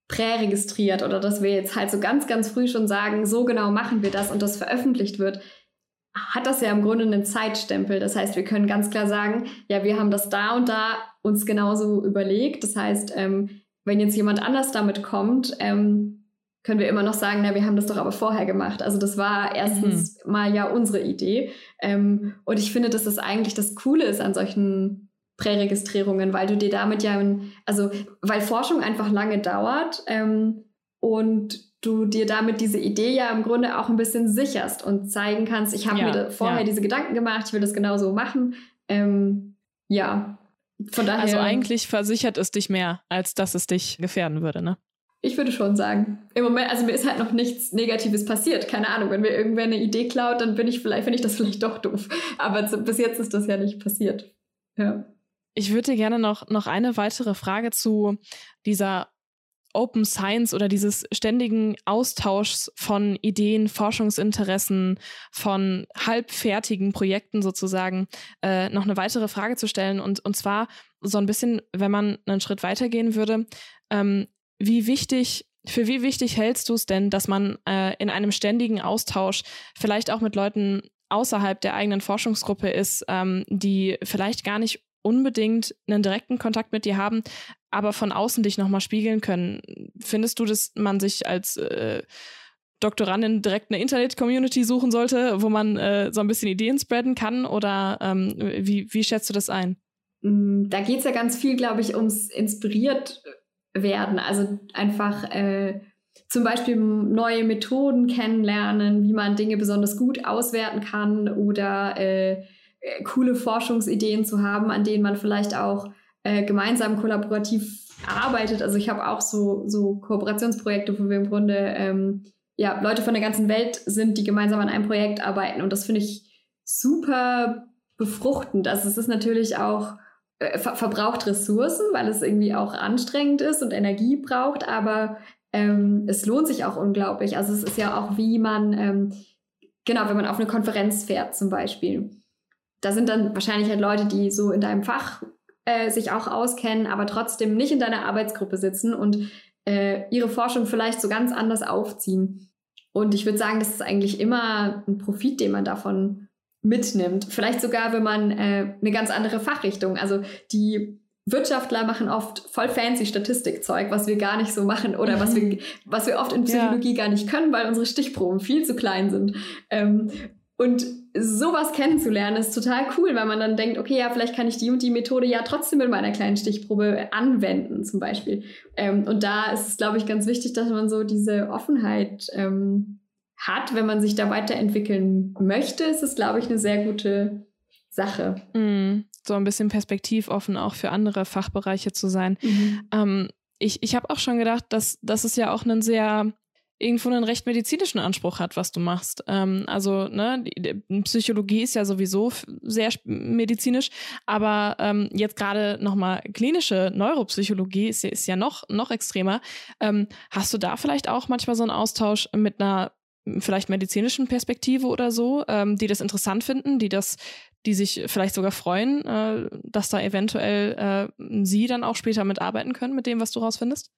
präregistriert oder dass wir jetzt halt so ganz, ganz früh schon sagen, so genau machen wir das und das veröffentlicht wird, hat das ja im Grunde einen Zeitstempel. Das heißt, wir können ganz klar sagen, ja, wir haben das da und da uns genauso überlegt. Das heißt, ähm, wenn jetzt jemand anders damit kommt, ähm, können wir immer noch sagen, na, wir haben das doch aber vorher gemacht. Also das war erstens mhm. mal ja unsere Idee. Ähm, und ich finde, dass das eigentlich das Coole ist an solchen Präregistrierungen, weil du dir damit ja, also weil Forschung einfach lange dauert ähm, und du dir damit diese Idee ja im Grunde auch ein bisschen sicherst und zeigen kannst, ich habe ja, mir vorher ja. diese Gedanken gemacht, ich will das genauso machen. Ähm, ja, von daher. Also eigentlich versichert es dich mehr, als dass es dich gefährden würde, ne? Ich würde schon sagen. Im Moment, also mir ist halt noch nichts Negatives passiert. Keine Ahnung, wenn mir irgendwer eine Idee klaut, dann bin ich vielleicht, finde ich das vielleicht doch doof. Aber zu, bis jetzt ist das ja nicht passiert. Ja. Ich würde gerne noch, noch eine weitere Frage zu dieser Open Science oder dieses ständigen Austauschs von Ideen, Forschungsinteressen, von halbfertigen Projekten sozusagen, äh, noch eine weitere Frage zu stellen. Und, und zwar so ein bisschen, wenn man einen Schritt weitergehen würde, ähm, wie wichtig für wie wichtig hältst du es denn, dass man äh, in einem ständigen Austausch vielleicht auch mit Leuten außerhalb der eigenen Forschungsgruppe ist, ähm, die vielleicht gar nicht unbedingt einen direkten Kontakt mit dir haben, aber von außen dich nochmal spiegeln können. Findest du, dass man sich als äh, Doktorandin direkt eine Internet-Community suchen sollte, wo man äh, so ein bisschen Ideen spreaden kann? Oder ähm, wie, wie schätzt du das ein? Mm, da geht es ja ganz viel, glaube ich, ums inspiriert werden. Also einfach äh, zum Beispiel neue Methoden kennenlernen, wie man Dinge besonders gut auswerten kann oder äh, äh, coole Forschungsideen zu haben, an denen man vielleicht auch äh, gemeinsam kollaborativ arbeitet. Also ich habe auch so, so Kooperationsprojekte, wo wir im Grunde ähm, ja, Leute von der ganzen Welt sind, die gemeinsam an einem Projekt arbeiten. Und das finde ich super befruchtend. Also es ist natürlich auch äh, ver verbraucht Ressourcen, weil es irgendwie auch anstrengend ist und Energie braucht, aber ähm, es lohnt sich auch unglaublich. Also es ist ja auch, wie man, ähm, genau, wenn man auf eine Konferenz fährt zum Beispiel. Da sind dann wahrscheinlich halt Leute, die so in deinem Fach äh, sich auch auskennen, aber trotzdem nicht in deiner Arbeitsgruppe sitzen und äh, ihre Forschung vielleicht so ganz anders aufziehen. Und ich würde sagen, das ist eigentlich immer ein Profit, den man davon mitnimmt. Vielleicht sogar, wenn man äh, eine ganz andere Fachrichtung, also die Wirtschaftler machen oft voll fancy Statistikzeug, was wir gar nicht so machen oder was wir, mhm. was wir oft in Psychologie ja. gar nicht können, weil unsere Stichproben viel zu klein sind. Ähm, und sowas kennenzulernen ist total cool, weil man dann denkt, okay, ja, vielleicht kann ich die und die Methode ja trotzdem mit meiner kleinen Stichprobe anwenden, zum Beispiel. Ähm, und da ist es, glaube ich, ganz wichtig, dass man so diese Offenheit ähm, hat, wenn man sich da weiterentwickeln möchte, ist es, glaube ich, eine sehr gute Sache. Mm, so ein bisschen perspektivoffen auch für andere Fachbereiche zu sein. Mhm. Ähm, ich ich habe auch schon gedacht, dass, dass es ja auch einen sehr irgendwo einen recht medizinischen Anspruch hat, was du machst. Ähm, also, ne, Psychologie ist ja sowieso sehr medizinisch, aber ähm, jetzt gerade nochmal klinische Neuropsychologie ist, ist ja noch, noch extremer. Ähm, hast du da vielleicht auch manchmal so einen Austausch mit einer vielleicht medizinischen Perspektive oder so, ähm, die das interessant finden, die das, die sich vielleicht sogar freuen, äh, dass da eventuell äh, sie dann auch später mitarbeiten können mit dem, was du rausfindest?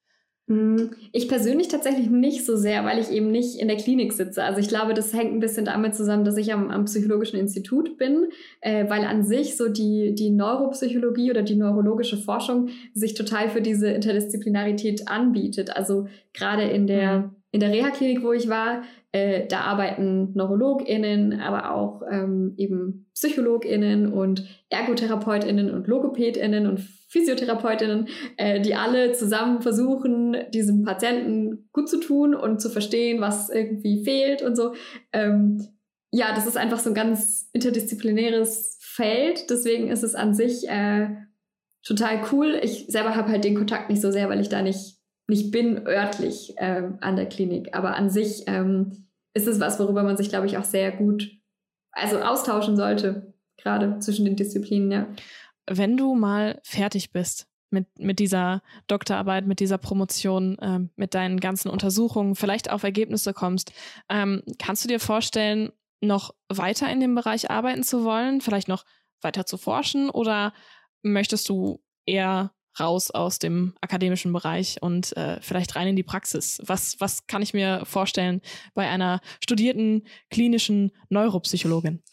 Hm, ich persönlich tatsächlich nicht so sehr, weil ich eben nicht in der Klinik sitze. Also ich glaube, das hängt ein bisschen damit zusammen, dass ich am, am Psychologischen Institut bin, äh, weil an sich so die, die Neuropsychologie oder die neurologische Forschung sich total für diese Interdisziplinarität anbietet. Also gerade in der, mhm. in der Reha-Klinik, wo ich war, äh, da arbeiten NeurologInnen, aber auch ähm, eben PsychologInnen und ErgotherapeutInnen und LogopädInnen und PhysiotherapeutInnen, äh, die alle zusammen versuchen, diesem Patienten gut zu tun und zu verstehen, was irgendwie fehlt und so. Ähm, ja, das ist einfach so ein ganz interdisziplinäres Feld. Deswegen ist es an sich äh, total cool. Ich selber habe halt den Kontakt nicht so sehr, weil ich da nicht nicht bin örtlich äh, an der Klinik, aber an sich ähm, ist es was, worüber man sich, glaube ich, auch sehr gut also austauschen sollte, gerade zwischen den Disziplinen, ja. Wenn du mal fertig bist mit, mit dieser Doktorarbeit, mit dieser Promotion, äh, mit deinen ganzen Untersuchungen, vielleicht auf Ergebnisse kommst, ähm, kannst du dir vorstellen, noch weiter in dem Bereich arbeiten zu wollen, vielleicht noch weiter zu forschen oder möchtest du eher raus aus dem akademischen Bereich und äh, vielleicht rein in die Praxis? Was, was kann ich mir vorstellen bei einer studierten klinischen Neuropsychologin?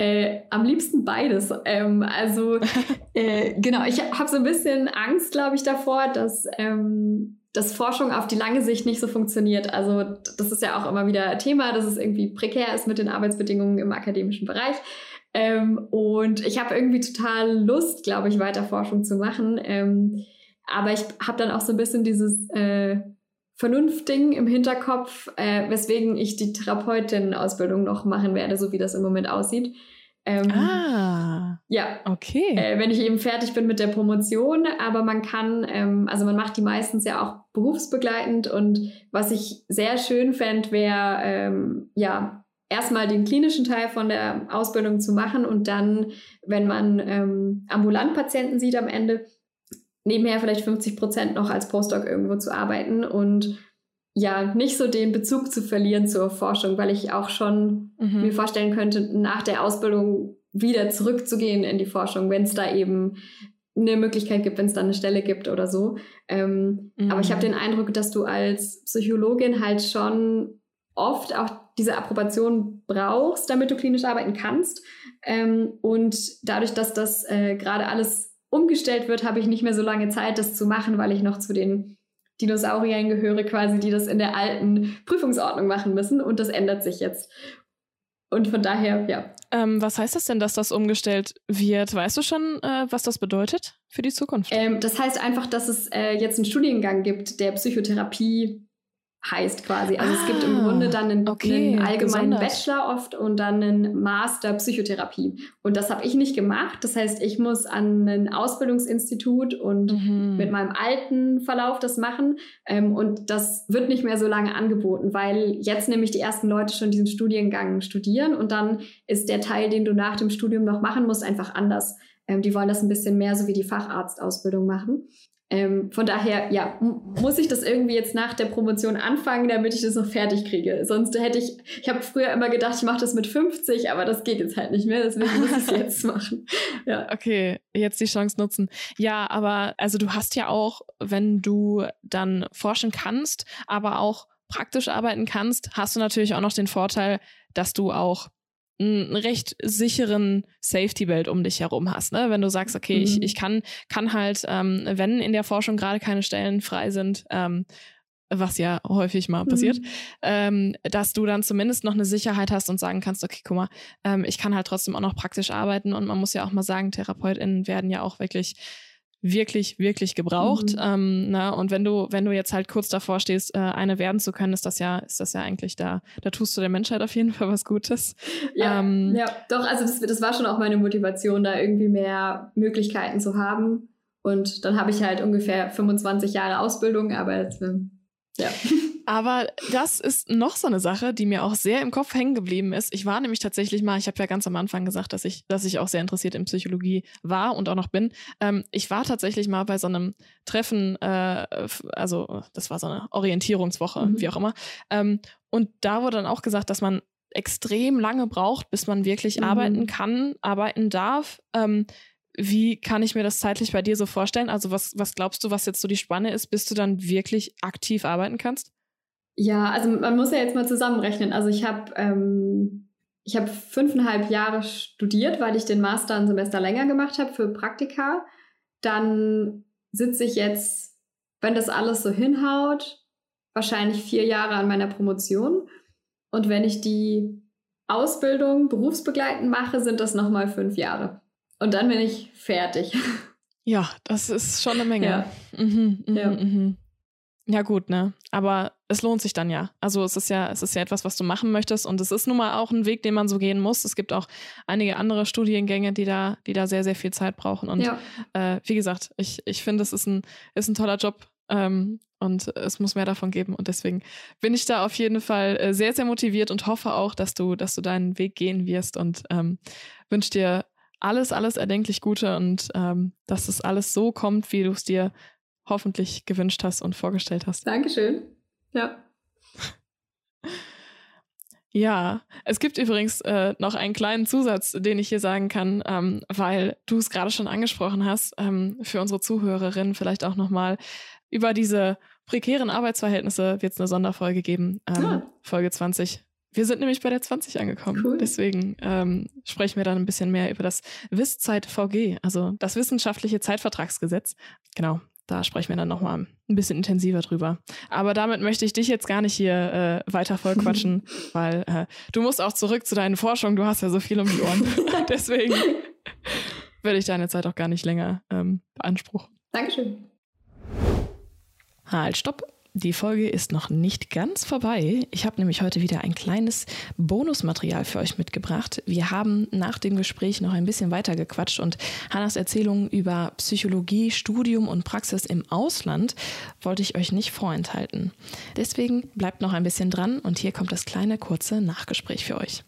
Äh, am liebsten beides. Ähm, also äh, genau, ich habe so ein bisschen Angst, glaube ich, davor, dass, ähm, dass Forschung auf die lange Sicht nicht so funktioniert. Also das ist ja auch immer wieder Thema, dass es irgendwie prekär ist mit den Arbeitsbedingungen im akademischen Bereich. Ähm, und ich habe irgendwie total Lust, glaube ich, weiter Forschung zu machen. Ähm, aber ich habe dann auch so ein bisschen dieses äh, Vernunftding im Hinterkopf, äh, weswegen ich die Therapeutin-Ausbildung noch machen werde, so wie das im Moment aussieht. Ähm, ah, ja. Okay. Äh, wenn ich eben fertig bin mit der Promotion, aber man kann, ähm, also man macht die meistens ja auch berufsbegleitend und was ich sehr schön fände, wäre, ähm, ja, erstmal den klinischen Teil von der Ausbildung zu machen und dann, wenn man ähm, ambulant Patienten sieht am Ende, nebenher vielleicht 50 Prozent noch als Postdoc irgendwo zu arbeiten und ja, nicht so den Bezug zu verlieren zur Forschung, weil ich auch schon mhm. mir vorstellen könnte, nach der Ausbildung wieder zurückzugehen in die Forschung, wenn es da eben eine Möglichkeit gibt, wenn es da eine Stelle gibt oder so. Ähm, mhm. Aber ich habe den Eindruck, dass du als Psychologin halt schon oft auch diese Approbation brauchst, damit du klinisch arbeiten kannst. Ähm, und dadurch, dass das äh, gerade alles umgestellt wird, habe ich nicht mehr so lange Zeit, das zu machen, weil ich noch zu den Dinosauriern gehöre, quasi, die das in der alten Prüfungsordnung machen müssen. Und das ändert sich jetzt. Und von daher, ja. Ähm, was heißt das denn, dass das umgestellt wird? Weißt du schon, äh, was das bedeutet für die Zukunft? Ähm, das heißt einfach, dass es äh, jetzt einen Studiengang gibt, der Psychotherapie heißt quasi. Also ah, es gibt im ah, Grunde dann einen, okay, einen allgemeinen besonders. Bachelor oft und dann einen Master Psychotherapie. Und das habe ich nicht gemacht. Das heißt, ich muss an ein Ausbildungsinstitut und mhm. mit meinem alten Verlauf das machen. Ähm, und das wird nicht mehr so lange angeboten, weil jetzt nämlich die ersten Leute schon diesen Studiengang studieren und dann ist der Teil, den du nach dem Studium noch machen musst, einfach anders. Ähm, die wollen das ein bisschen mehr so wie die Facharztausbildung machen. Ähm, von daher, ja, muss ich das irgendwie jetzt nach der Promotion anfangen, damit ich das noch fertig kriege. Sonst hätte ich, ich habe früher immer gedacht, ich mache das mit 50, aber das geht jetzt halt nicht mehr, deswegen muss ich es jetzt machen. Ja. Okay, jetzt die Chance nutzen. Ja, aber also du hast ja auch, wenn du dann forschen kannst, aber auch praktisch arbeiten kannst, hast du natürlich auch noch den Vorteil, dass du auch einen recht sicheren Safety-Belt um dich herum hast. Ne? Wenn du sagst, okay, mhm. ich, ich kann, kann halt, ähm, wenn in der Forschung gerade keine Stellen frei sind, ähm, was ja häufig mal passiert, mhm. ähm, dass du dann zumindest noch eine Sicherheit hast und sagen kannst, okay, guck mal, ähm, ich kann halt trotzdem auch noch praktisch arbeiten und man muss ja auch mal sagen, TherapeutInnen werden ja auch wirklich wirklich, wirklich gebraucht. Mhm. Ähm, na, und wenn du, wenn du jetzt halt kurz davor stehst, äh, eine werden zu können, ist das ja, ist das ja eigentlich da, da tust du der Menschheit auf jeden Fall was Gutes. Ja, ähm, ja doch, also das, das war schon auch meine Motivation, da irgendwie mehr Möglichkeiten zu haben. Und dann habe ich halt ungefähr 25 Jahre Ausbildung, aber jetzt, ähm, ja. Aber das ist noch so eine Sache, die mir auch sehr im Kopf hängen geblieben ist. Ich war nämlich tatsächlich mal, ich habe ja ganz am Anfang gesagt, dass ich, dass ich auch sehr interessiert in Psychologie war und auch noch bin. Ähm, ich war tatsächlich mal bei so einem Treffen, äh, also das war so eine Orientierungswoche, mhm. wie auch immer. Ähm, und da wurde dann auch gesagt, dass man extrem lange braucht, bis man wirklich mhm. arbeiten kann, arbeiten darf. Ähm, wie kann ich mir das zeitlich bei dir so vorstellen? Also was, was glaubst du, was jetzt so die Spanne ist, bis du dann wirklich aktiv arbeiten kannst? Ja, also man muss ja jetzt mal zusammenrechnen. Also ich habe ähm, ich habe fünfeinhalb Jahre studiert, weil ich den Master ein Semester länger gemacht habe für Praktika. Dann sitze ich jetzt, wenn das alles so hinhaut, wahrscheinlich vier Jahre an meiner Promotion. Und wenn ich die Ausbildung berufsbegleitend mache, sind das nochmal fünf Jahre. Und dann bin ich fertig. Ja, das ist schon eine Menge. Ja. Mhm, mh, ja. Mh. Ja, gut, ne? Aber es lohnt sich dann ja. Also es ist ja, es ist ja etwas, was du machen möchtest und es ist nun mal auch ein Weg, den man so gehen muss. Es gibt auch einige andere Studiengänge, die da, die da sehr, sehr viel Zeit brauchen. Und ja. äh, wie gesagt, ich, ich finde, es ist ein, ist ein toller Job. Ähm, und es muss mehr davon geben. Und deswegen bin ich da auf jeden Fall äh, sehr, sehr motiviert und hoffe auch, dass du, dass du deinen Weg gehen wirst und ähm, wünsche dir alles, alles erdenklich Gute und ähm, dass es alles so kommt, wie du es dir hoffentlich gewünscht hast und vorgestellt hast. Dankeschön. Ja. Ja, es gibt übrigens äh, noch einen kleinen Zusatz, den ich hier sagen kann, ähm, weil du es gerade schon angesprochen hast, ähm, für unsere Zuhörerinnen vielleicht auch nochmal über diese prekären Arbeitsverhältnisse wird es eine Sonderfolge geben, ähm, ja. Folge 20. Wir sind nämlich bei der 20 angekommen. Cool. Deswegen ähm, sprechen wir dann ein bisschen mehr über das WISZeit VG, also das wissenschaftliche Zeitvertragsgesetz. Genau, da sprechen wir dann nochmal ein bisschen intensiver drüber. Aber damit möchte ich dich jetzt gar nicht hier äh, weiter vollquatschen, weil äh, du musst auch zurück zu deinen Forschungen. Du hast ja so viel um die Ohren. Deswegen würde ich deine Zeit auch gar nicht länger ähm, beanspruchen. Dankeschön. Halt, stopp. Die Folge ist noch nicht ganz vorbei. Ich habe nämlich heute wieder ein kleines Bonusmaterial für euch mitgebracht. Wir haben nach dem Gespräch noch ein bisschen weiter gequatscht und Hannas Erzählungen über Psychologie, Studium und Praxis im Ausland wollte ich euch nicht vorenthalten. Deswegen bleibt noch ein bisschen dran und hier kommt das kleine kurze Nachgespräch für euch.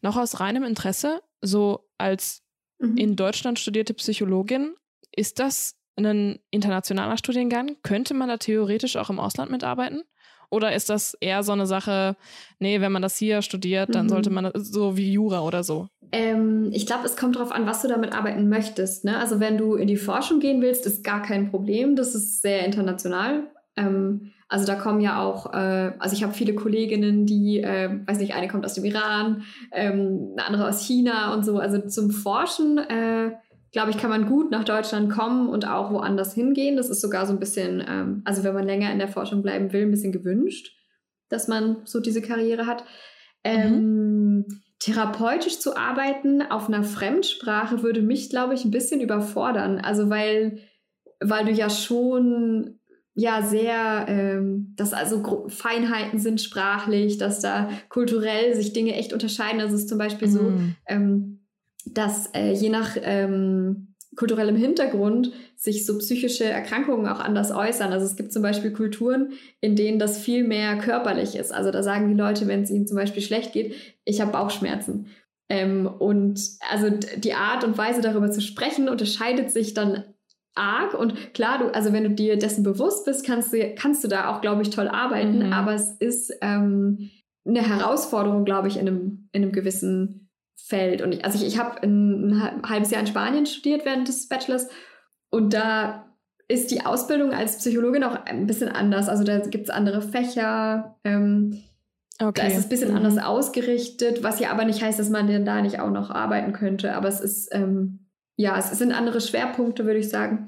Noch aus reinem Interesse, so als mhm. in Deutschland studierte Psychologin, ist das ein internationaler Studiengang? Könnte man da theoretisch auch im Ausland mitarbeiten? Oder ist das eher so eine Sache, nee, wenn man das hier studiert, dann mhm. sollte man so wie Jura oder so? Ähm, ich glaube, es kommt darauf an, was du damit arbeiten möchtest. Ne? Also wenn du in die Forschung gehen willst, ist gar kein Problem. Das ist sehr international. Ähm, also da kommen ja auch, äh, also ich habe viele Kolleginnen, die, äh, weiß nicht, eine kommt aus dem Iran, ähm, eine andere aus China und so. Also zum Forschen äh, glaube ich, kann man gut nach Deutschland kommen und auch woanders hingehen. Das ist sogar so ein bisschen, ähm, also wenn man länger in der Forschung bleiben will, ein bisschen gewünscht, dass man so diese Karriere hat. Ähm, mhm. Therapeutisch zu arbeiten auf einer Fremdsprache würde mich, glaube ich, ein bisschen überfordern. Also weil, weil du ja schon ja sehr, ähm, dass also Feinheiten sind sprachlich, dass da kulturell sich Dinge echt unterscheiden. Also es ist zum Beispiel mm. so, ähm, dass äh, je nach ähm, kulturellem Hintergrund sich so psychische Erkrankungen auch anders äußern. Also es gibt zum Beispiel Kulturen, in denen das viel mehr körperlich ist. Also da sagen die Leute, wenn es ihnen zum Beispiel schlecht geht, ich habe Bauchschmerzen. Ähm, und also die Art und Weise darüber zu sprechen unterscheidet sich dann arg. Und klar, du, also wenn du dir dessen bewusst bist, kannst du, kannst du da auch, glaube ich, toll arbeiten. Mhm. Aber es ist ähm, eine Herausforderung, glaube ich, in einem, in einem gewissen Feld. Und ich, also ich, ich habe ein, halbes Jahr in Spanien studiert während des Bachelors und da ist die Ausbildung als Psychologin auch ein bisschen anders. Also da gibt es andere Fächer. Ähm, okay. Da ist es ein bisschen mhm. anders ausgerichtet, was ja aber nicht heißt, dass man denn da nicht auch noch arbeiten könnte. Aber es ist, ähm, ja, es sind andere Schwerpunkte, würde ich sagen.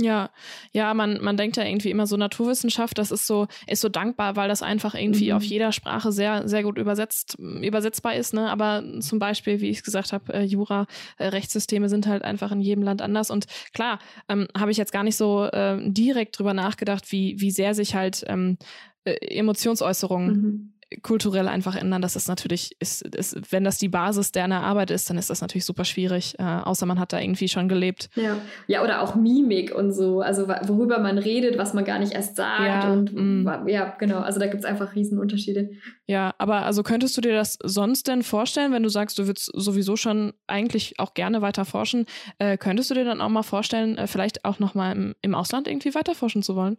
Ja, ja, man, man denkt ja irgendwie immer so Naturwissenschaft, das ist so, ist so dankbar, weil das einfach irgendwie mhm. auf jeder Sprache sehr, sehr gut übersetzt, übersetzbar ist, ne? Aber zum Beispiel, wie ich gesagt habe, äh, Jura, äh, Rechtssysteme sind halt einfach in jedem Land anders. Und klar, ähm, habe ich jetzt gar nicht so äh, direkt drüber nachgedacht, wie, wie sehr sich halt ähm, äh, Emotionsäußerungen mhm kulturell einfach ändern. Das ist natürlich, ist, ist, wenn das die Basis deiner Arbeit ist, dann ist das natürlich super schwierig, äh, außer man hat da irgendwie schon gelebt. Ja. ja, oder auch Mimik und so, also worüber man redet, was man gar nicht erst sagt. Ja, und mm. ja genau, also da gibt es einfach Riesenunterschiede. Ja, aber also könntest du dir das sonst denn vorstellen, wenn du sagst, du würdest sowieso schon eigentlich auch gerne weiter forschen, äh, könntest du dir dann auch mal vorstellen, äh, vielleicht auch nochmal im, im Ausland irgendwie weiter forschen zu wollen?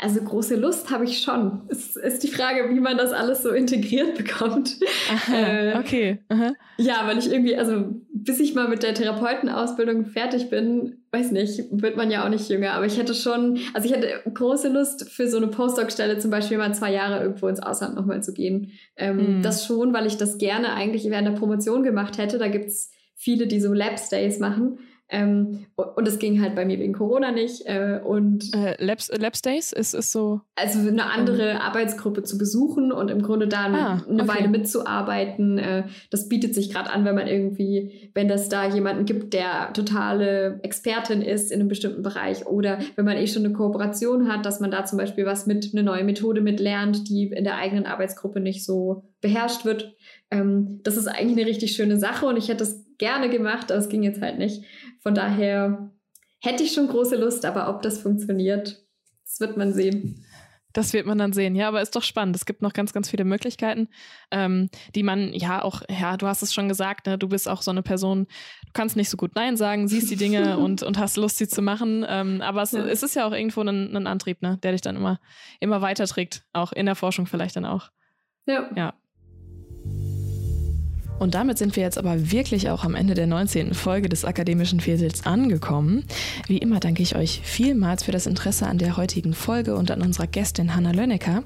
Also große Lust habe ich schon. Es ist die Frage, wie man das alles so integriert bekommt. Aha, äh, okay. Aha. Ja, weil ich irgendwie, also bis ich mal mit der Therapeutenausbildung fertig bin, weiß nicht, wird man ja auch nicht jünger. Aber ich hätte schon, also ich hätte große Lust für so eine Postdoc-Stelle zum Beispiel mal zwei Jahre irgendwo ins Ausland nochmal zu gehen. Ähm, mhm. Das schon, weil ich das gerne eigentlich während der Promotion gemacht hätte. Da gibt es viele, die so Lab-Stays machen. Ähm, und es ging halt bei mir wegen Corona nicht. Äh, und äh, Labs, Labs ist, ist so. Also eine andere ähm, Arbeitsgruppe zu besuchen und im Grunde da ah, eine okay. Weile mitzuarbeiten. Äh, das bietet sich gerade an, wenn man irgendwie, wenn das da jemanden gibt, der totale Expertin ist in einem bestimmten Bereich oder wenn man eh schon eine Kooperation hat, dass man da zum Beispiel was mit, eine neue Methode mitlernt, die in der eigenen Arbeitsgruppe nicht so beherrscht wird. Ähm, das ist eigentlich eine richtig schöne Sache und ich hätte das gerne gemacht, aber es ging jetzt halt nicht. Von daher hätte ich schon große Lust, aber ob das funktioniert, das wird man sehen. Das wird man dann sehen. Ja, aber ist doch spannend. Es gibt noch ganz, ganz viele Möglichkeiten, ähm, die man ja auch, ja, du hast es schon gesagt, ne? du bist auch so eine Person, du kannst nicht so gut Nein sagen, siehst die Dinge und, und hast Lust, sie zu machen. Ähm, aber es, ja. es, ist ja auch irgendwo ein, ein Antrieb, ne? der dich dann immer, immer weiterträgt, auch in der Forschung vielleicht dann auch. Ja. Ja. Und damit sind wir jetzt aber wirklich auch am Ende der 19. Folge des Akademischen Viertels angekommen. Wie immer danke ich euch vielmals für das Interesse an der heutigen Folge und an unserer Gästin Hanna Lönnecker.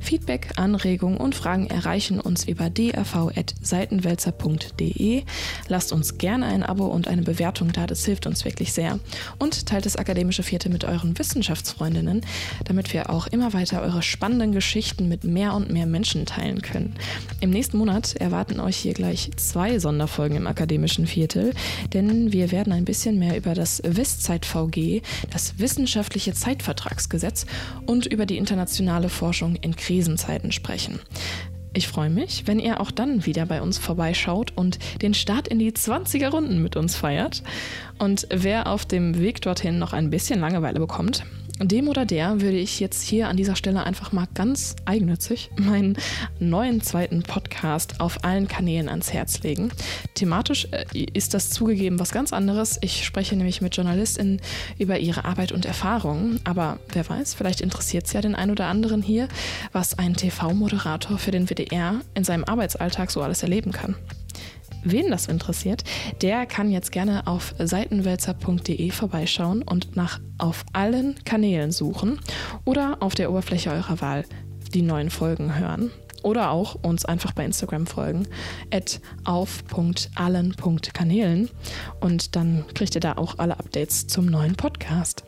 Feedback, Anregungen und Fragen erreichen uns über dav.seitenwälzer.de. Lasst uns gerne ein Abo und eine Bewertung da, das hilft uns wirklich sehr. Und teilt das Akademische Vierte mit euren Wissenschaftsfreundinnen, damit wir auch immer weiter eure spannenden Geschichten mit mehr und mehr Menschen teilen können. Im nächsten Monat erwarten euch hier gleich gleich zwei Sonderfolgen im akademischen Viertel, denn wir werden ein bisschen mehr über das WISZeit-VG, das Wissenschaftliche Zeitvertragsgesetz und über die internationale Forschung in Krisenzeiten sprechen. Ich freue mich, wenn ihr auch dann wieder bei uns vorbeischaut und den Start in die 20er Runden mit uns feiert. Und wer auf dem Weg dorthin noch ein bisschen Langeweile bekommt, dem oder der würde ich jetzt hier an dieser Stelle einfach mal ganz eigennützig meinen neuen zweiten Podcast auf allen Kanälen ans Herz legen. Thematisch äh, ist das zugegeben was ganz anderes. Ich spreche nämlich mit JournalistInnen über ihre Arbeit und Erfahrungen. Aber wer weiß, vielleicht interessiert es ja den einen oder anderen hier, was ein TV-Moderator für den WDR in seinem Arbeitsalltag so alles erleben kann. Wen das interessiert, der kann jetzt gerne auf seitenwälzer.de vorbeischauen und nach auf allen Kanälen suchen oder auf der Oberfläche eurer Wahl die neuen Folgen hören. Oder auch uns einfach bei Instagram folgen, at auf.allen.kanälen. Und dann kriegt ihr da auch alle Updates zum neuen Podcast.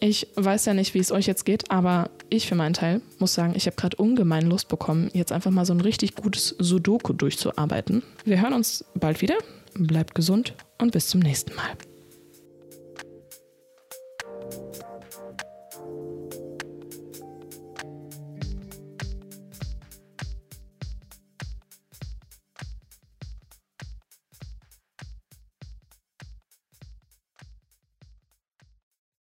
Ich weiß ja nicht, wie es euch jetzt geht, aber ich für meinen Teil muss sagen, ich habe gerade ungemein Lust bekommen, jetzt einfach mal so ein richtig gutes Sudoku durchzuarbeiten. Wir hören uns bald wieder. Bleibt gesund und bis zum nächsten Mal.